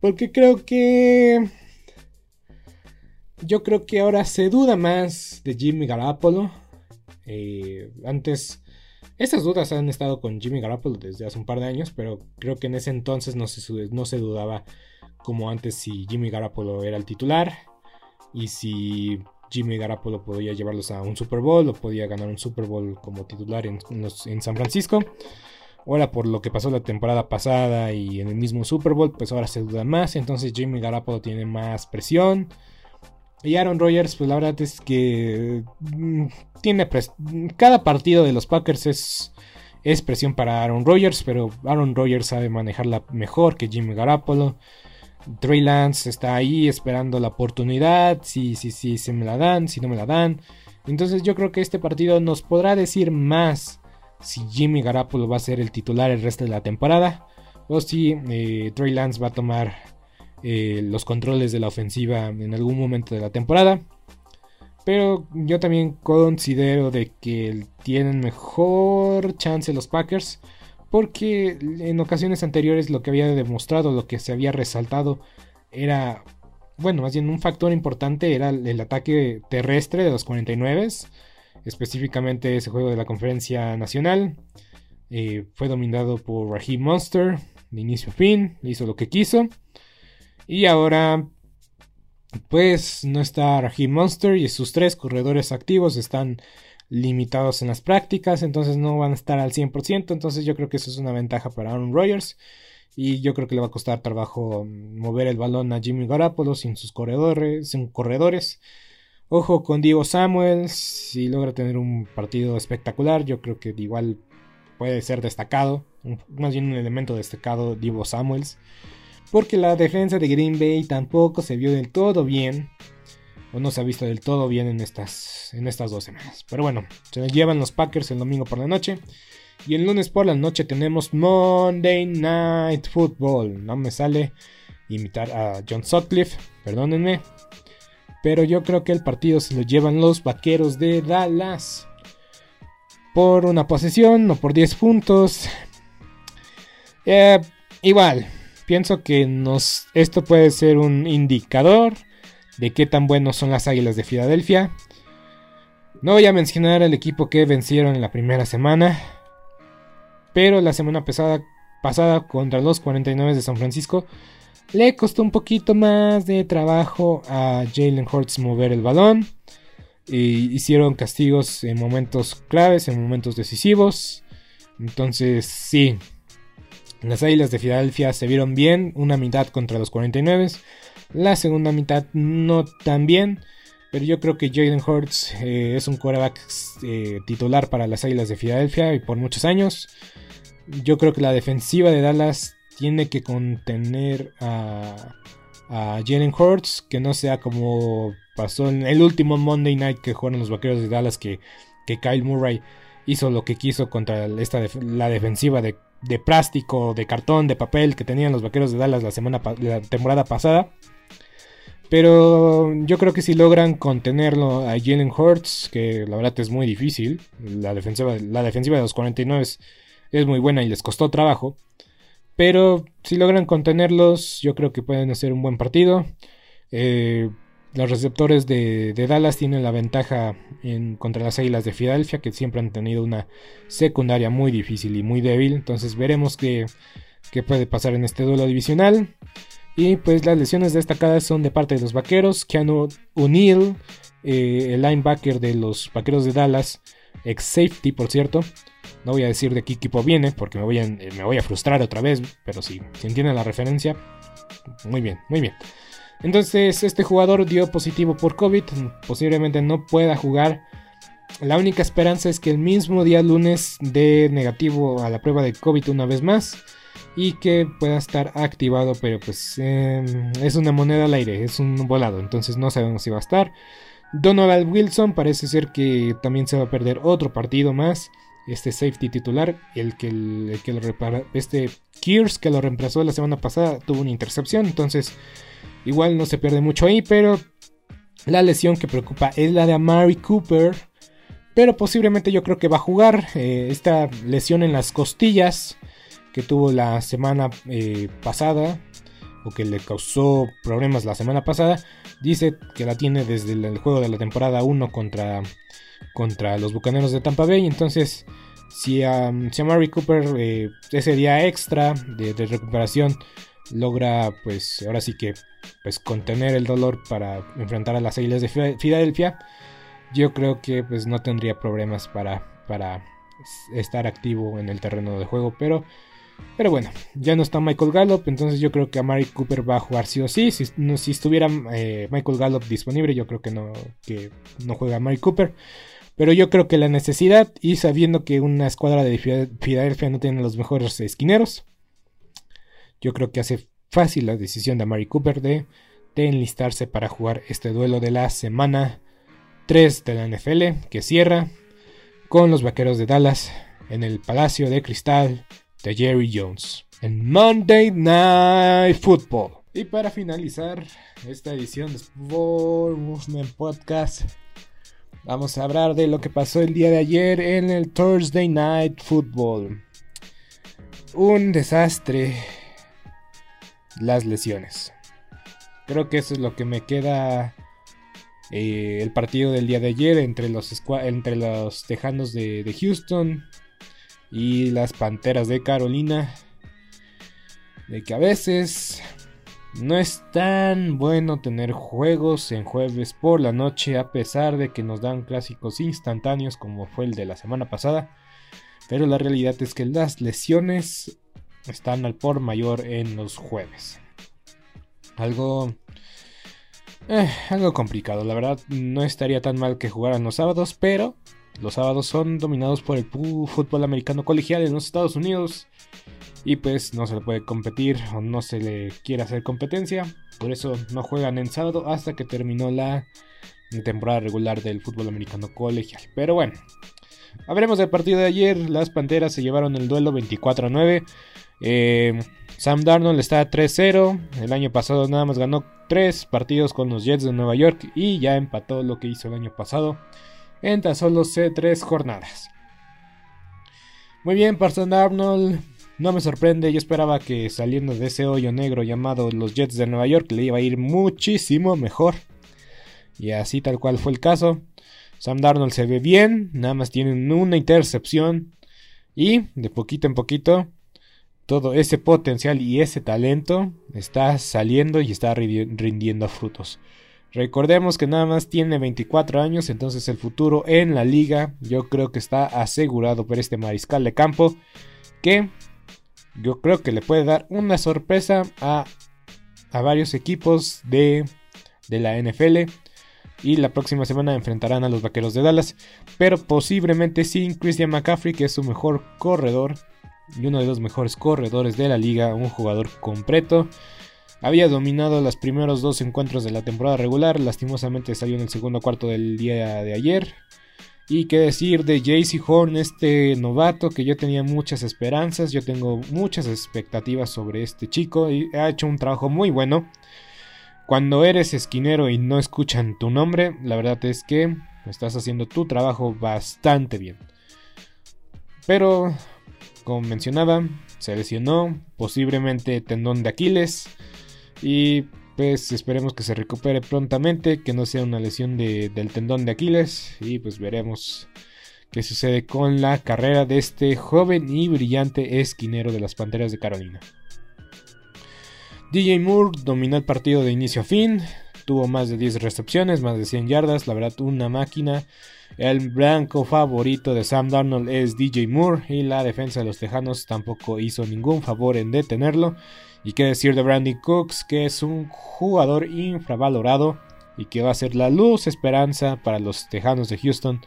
S1: Porque creo que... Yo creo que ahora se duda más de Jimmy Garoppolo. Eh, antes esas dudas han estado con Jimmy Garoppolo desde hace un par de años, pero creo que en ese entonces no se, dudaba como antes si Jimmy Garoppolo era el titular y si Jimmy Garoppolo podía llevarlos a un Super Bowl o podía ganar un Super Bowl como titular en, en San Francisco. Ahora por lo que pasó la temporada pasada y en el mismo Super Bowl, pues ahora se duda más. Entonces Jimmy Garoppolo tiene más presión. Y Aaron Rodgers, pues la verdad es que mm, tiene cada partido de los Packers es, es presión para Aaron Rodgers, pero Aaron Rodgers sabe manejarla mejor que Jimmy Garoppolo. Trey Lance está ahí esperando la oportunidad, si, si, si se me la dan, si no me la dan. Entonces yo creo que este partido nos podrá decir más si Jimmy Garoppolo va a ser el titular el resto de la temporada o si eh, Trey Lance va a tomar eh, los controles de la ofensiva en algún momento de la temporada. Pero yo también considero de que tienen mejor chance los Packers. Porque en ocasiones anteriores lo que había demostrado, lo que se había resaltado era, bueno, más bien un factor importante era el, ataque terrestre de los 49. Específicamente ese juego de la conferencia nacional. Eh, fue dominado por Raheem Monster de inicio a fin. Hizo lo que quiso. Y ahora, pues no está Raheem Monster y sus tres corredores activos están limitados en las prácticas, entonces no van a estar al 100%, entonces yo creo que eso es una ventaja para Aaron Rodgers y yo creo que le va a costar trabajo mover el balón a Jimmy Garoppolo sin sus corredores, sin corredores. Ojo con Diego Samuels, si logra tener un partido espectacular, yo creo que igual puede ser destacado, más bien un elemento destacado Diego Samuels porque la defensa de Green Bay tampoco se vio del todo bien, o no se ha visto del todo bien en estas, en estas dos semanas. Pero bueno, se llevan los Packers el domingo por la noche. Y el lunes por la noche tenemos Monday Night Football. No me sale imitar a John Sutcliffe, perdónenme. Pero yo creo que el partido se lo llevan los vaqueros de Dallas. Por una posesión, no por 10 puntos. Eh, igual, pienso que nos, esto puede ser un indicador de qué tan buenos son las Águilas de Filadelfia. No voy a mencionar el equipo que vencieron en la primera semana, pero la semana pasada, pasada contra los 49 de San Francisco le costó un poquito más de trabajo a Jalen Hurts mover el balón. Y hicieron castigos en momentos claves, en momentos decisivos. Entonces, sí, las Águilas de Filadelfia se vieron bien, una mitad contra los 49, la segunda mitad no tan bien, pero yo creo que Jaden Hurts eh, es un quarterback eh, titular para las Águilas de Filadelfia y por muchos años. Yo creo que la defensiva de Dallas tiene que contener a, a Jalen Hurts, que no sea como pasó en el último Monday Night que jugaron los Vaqueros de Dallas, que, Kyle Murray hizo lo que quiso contra esta la defensiva de de plástico, de cartón, de papel que tenían los vaqueros de Dallas la, semana, la temporada pasada. Pero yo creo que si logran contenerlo a Jalen Hurts, que la verdad es muy difícil, la defensiva, la defensiva de los 49 es, muy buena y les costó trabajo. Pero si logran contenerlos, yo creo que pueden hacer un buen partido. Eh, los receptores de, Dallas tienen la ventaja en, contra las Águilas de Filadelfia, que siempre han tenido una secundaria muy difícil y muy débil. Entonces veremos qué, puede pasar en este duelo divisional. Y pues las lesiones destacadas son de parte de los vaqueros. Keanu O'Neill, eh, el linebacker de los vaqueros de Dallas, ex safety por cierto. No voy a decir de qué equipo viene porque me voy a, a frustrar otra vez. Pero si entienden la referencia, muy bien, muy bien. Entonces este jugador dio positivo por COVID, posiblemente no pueda jugar. La única esperanza es que el mismo día lunes dé negativo a la prueba de COVID una vez más y que pueda estar activado, pero pues em, es una moneda al aire, es un volado, entonces no sabemos si va a estar. Donovan Wilson parece ser que también se va a perder otro partido más. Este safety titular, el que, el, que lo repara, este Kears que lo reemplazó la semana pasada, tuvo una intercepción, entonces Igual no se pierde mucho ahí, pero la lesión que preocupa es la de Amari Cooper. Pero posiblemente yo creo que va a jugar. Eh, esta lesión en las costillas que tuvo la semana eh, pasada. O que le causó problemas la semana pasada. Dice que la tiene desde el juego de la temporada 1 contra, contra los Bucaneros de Tampa Bay. Entonces, si, a Amari Cooper eh, ese día extra de recuperación logra pues ahora sí que pues contener el dolor para enfrentar a las Águilas de Filadelfia, yo creo que pues no tendría problemas para, para estar activo en el terreno de juego, pero pero bueno, ya no está Michael Gallup, entonces yo creo que a Mari Cooper va a jugar sí o sí. Si, si estuviera eh, Michael Gallup disponible, yo creo que no, que no juega Mari Cooper. Pero yo creo que la necesidad y sabiendo que una escuadra de Filadelfia no tiene los mejores esquineros, yo creo que hace fácil la decisión de Mary Cooper de, enlistarse para jugar este duelo de la semana 3 de la NFL que cierra con los Vaqueros de Dallas en el Palacio de Cristal de Jerry Jones en Monday Night Football. Y para finalizar esta edición de Sport Movement Podcast, vamos a hablar de lo que pasó el día de ayer en el Thursday Night Football. Un desastre las lesiones. Creo que eso es lo que me queda eh, el partido del día de ayer entre los, entre los Tejanos de, de Houston y las Panteras de Carolina. De que a veces no es tan bueno tener juegos en jueves por la noche a pesar de que nos dan clásicos instantáneos como fue el de la semana pasada. Pero la realidad es que las lesiones están al por mayor en los jueves. Algo... Eh, algo complicado, la verdad no estaría tan mal que jugaran los sábados, pero los sábados son dominados por el fútbol americano colegial en los Estados Unidos y pues no se le puede competir o no se le quiere hacer competencia, por eso no juegan en sábado hasta que terminó la temporada regular del fútbol americano colegial. Pero bueno, hablaremos del partido de ayer, las Panteras se llevaron el duelo 24 a 9. Eh, Sam Darnold está 3-0. El año pasado nada más ganó 3 partidos con los Jets de Nueva York y ya empató lo que hizo el año pasado en tan solo 3 jornadas. Muy bien, Sam Darnold. No me sorprende, yo esperaba que saliendo de ese hoyo negro llamado los Jets de Nueva York le iba a ir muchísimo mejor. Y así tal cual fue el caso. Sam Darnold se ve bien, nada más tienen una intercepción. Y de poquito en poquito todo ese potencial y ese talento está saliendo y está rindiendo frutos. Recordemos que nada más tiene 24 años, entonces el futuro en la liga yo creo que está asegurado por este mariscal de campo que yo creo que le puede dar una sorpresa a, a varios equipos de, de la NFL. Y la próxima semana enfrentarán a los Vaqueros de Dallas. Pero posiblemente sin Christian McCaffrey, que es su mejor corredor y uno de los mejores corredores de la liga, un jugador completo. Había dominado los primeros dos encuentros de la temporada regular, lastimosamente salió en el segundo cuarto del día de ayer. Y qué decir de JC Horn, este novato que yo tenía muchas esperanzas, yo tengo muchas expectativas sobre este chico y ha hecho un trabajo muy bueno. Cuando eres esquinero y no escuchan tu nombre, la verdad es que estás haciendo tu trabajo bastante bien. Pero como mencionaba, se lesionó, posiblemente tendón de Aquiles. Y pues esperemos que se recupere prontamente, que no sea una lesión del tendón de Aquiles y pues veremos qué sucede con la carrera de este joven y brillante esquinero de las Panteras de Carolina. DJ Moore dominó el partido de inicio a fin, tuvo más de 10 recepciones, más de 100 yardas, la verdad una máquina. El blanco favorito de Sam Darnold es DJ Moore y la defensa de los Tejanos tampoco hizo ningún favor en detenerlo. Y qué decir de Brandy Cooks, que es un jugador infravalorado y que va a ser la luz esperanza para los Tejanos de Houston,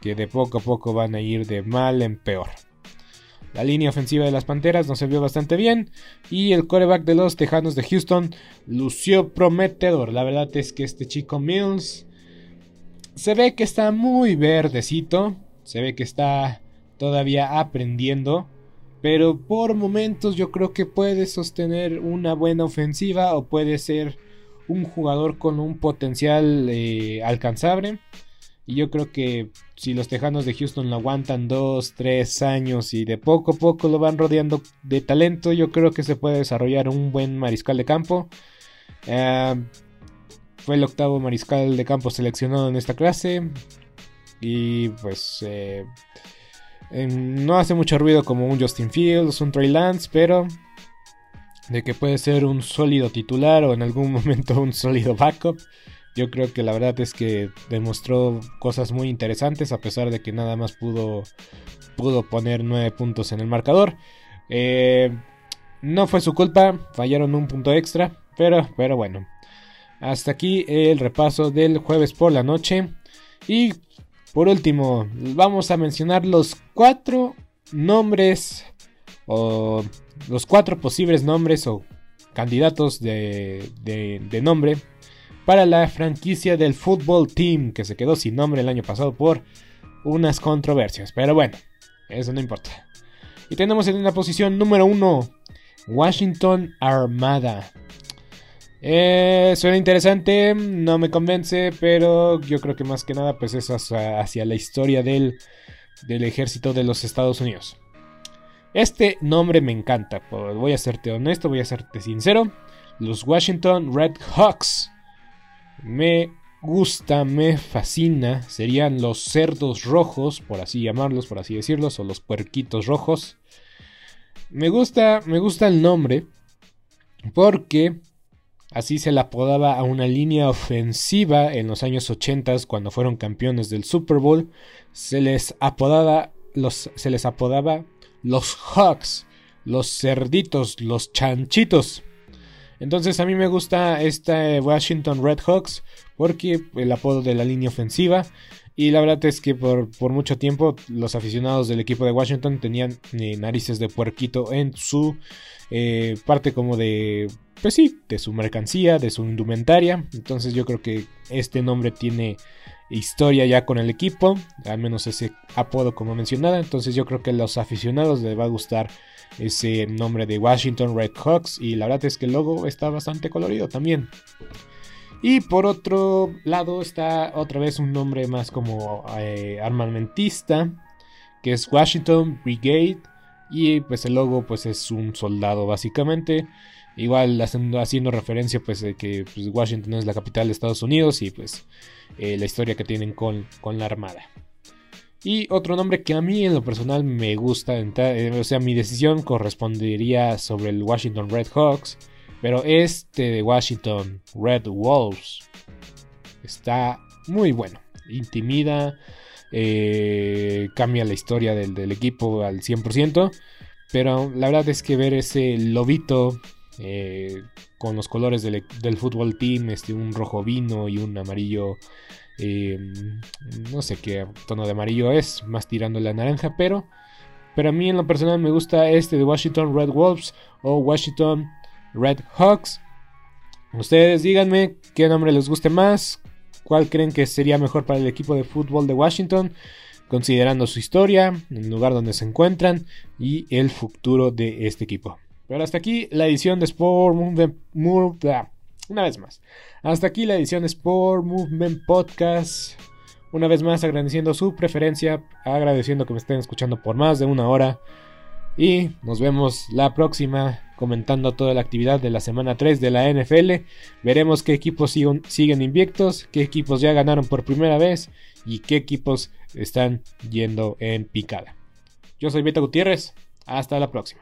S1: que de poco a poco van a ir de mal en peor. La línea ofensiva de las Panteras no se vio bastante bien y el coreback de los Tejanos de Houston lució prometedor. La verdad es que este chico Mills se ve que está muy verdecito, se ve que está todavía aprendiendo, pero por momentos yo creo que puede sostener una buena ofensiva o puede ser un jugador con un potencial eh, alcanzable. Y yo creo que si los Tejanos de Houston lo aguantan dos, tres años y de poco a poco lo van rodeando de talento, yo creo que se puede desarrollar un buen mariscal de campo. Eh, fue el octavo mariscal de campo seleccionado en esta clase. Y pues eh, no hace mucho ruido como un Justin Fields, un Trey Lance, pero de que puede ser un sólido titular o en algún momento un sólido backup. Yo creo que la verdad es que demostró cosas muy interesantes a pesar de que nada más pudo, pudo poner 9 puntos en el marcador. Eh, no fue su culpa, fallaron un punto extra, pero, pero bueno. Hasta aquí el repaso del jueves por la noche. Y por último, vamos a mencionar los cuatro nombres o los cuatro posibles nombres o candidatos de, de nombre para la franquicia del Football Team que se quedó sin nombre el año pasado por unas controversias. Pero bueno, eso no importa. Y tenemos en la posición número uno Washington Armada. Eh, suena interesante, no me convence, pero yo creo que más que nada pues es hacia, la historia del, del ejército de los Estados Unidos. Este nombre me encanta, voy a serte honesto, voy a serte sincero. Los Washington Red Hawks me gusta, me fascina, serían los cerdos rojos, por así llamarlos, por así decirlos, o los puerquitos rojos. Me gusta, me gusta el nombre porque así se le apodaba a una línea ofensiva en los años 80 cuando fueron campeones del Super Bowl, se les apodaba los se les apodaba los Hawks, los cerditos, los chanchitos. Entonces a mí me gusta esta Washington Red Hawks porque el apodo de la línea ofensiva. Y la verdad es que por, mucho tiempo los aficionados del equipo de Washington tenían eh, narices de puerquito en su eh, parte como de, pues sí, de su mercancía, de su indumentaria. Entonces yo creo que este nombre tiene historia ya con el equipo, al menos ese apodo como mencionada. Entonces yo creo que a los aficionados les va a gustar ese nombre de Washington Red Hawks y la verdad es que el logo está bastante colorido también. Y por otro lado está otra vez un nombre más como eh, armamentista, que es Washington Brigade. Y pues el logo pues es un soldado básicamente. Igual haciendo, haciendo referencia pues que pues, Washington es la capital de Estados Unidos y pues eh, la historia que tienen con, con la armada. Y otro nombre que a mí en lo personal me gusta, eh, o sea, mi decisión correspondería sobre el Washington Red Hawks, pero este de Washington Red Wolves está muy bueno, intimida, eh, cambia la historia del, equipo al 100%, pero la verdad es que ver ese lobito eh, con los colores del, del fútbol team, este, un rojo vino y un amarillo eh, no sé qué tono de amarillo es, más tirando la naranja, pero, pero a mí en lo personal me gusta este de Washington Red Wolves o Washington Red Hawks. Ustedes díganme qué nombre les guste más, cuál creen que sería mejor para el equipo de fútbol de Washington, considerando su historia, el lugar donde se encuentran y el futuro de este equipo. Pero hasta aquí la edición de Sport Movement. Una vez más. Hasta aquí la edición Sport Movement Podcast. Una vez más agradeciendo su preferencia, agradeciendo que me estén escuchando por más de una hora. Y nos vemos la próxima comentando toda la actividad de la semana 3 de la NFL. Veremos qué equipos siguen, siguen invictos, qué equipos ya ganaron por primera vez y qué equipos están yendo en picada. Yo soy Beto Gutiérrez. Hasta la próxima.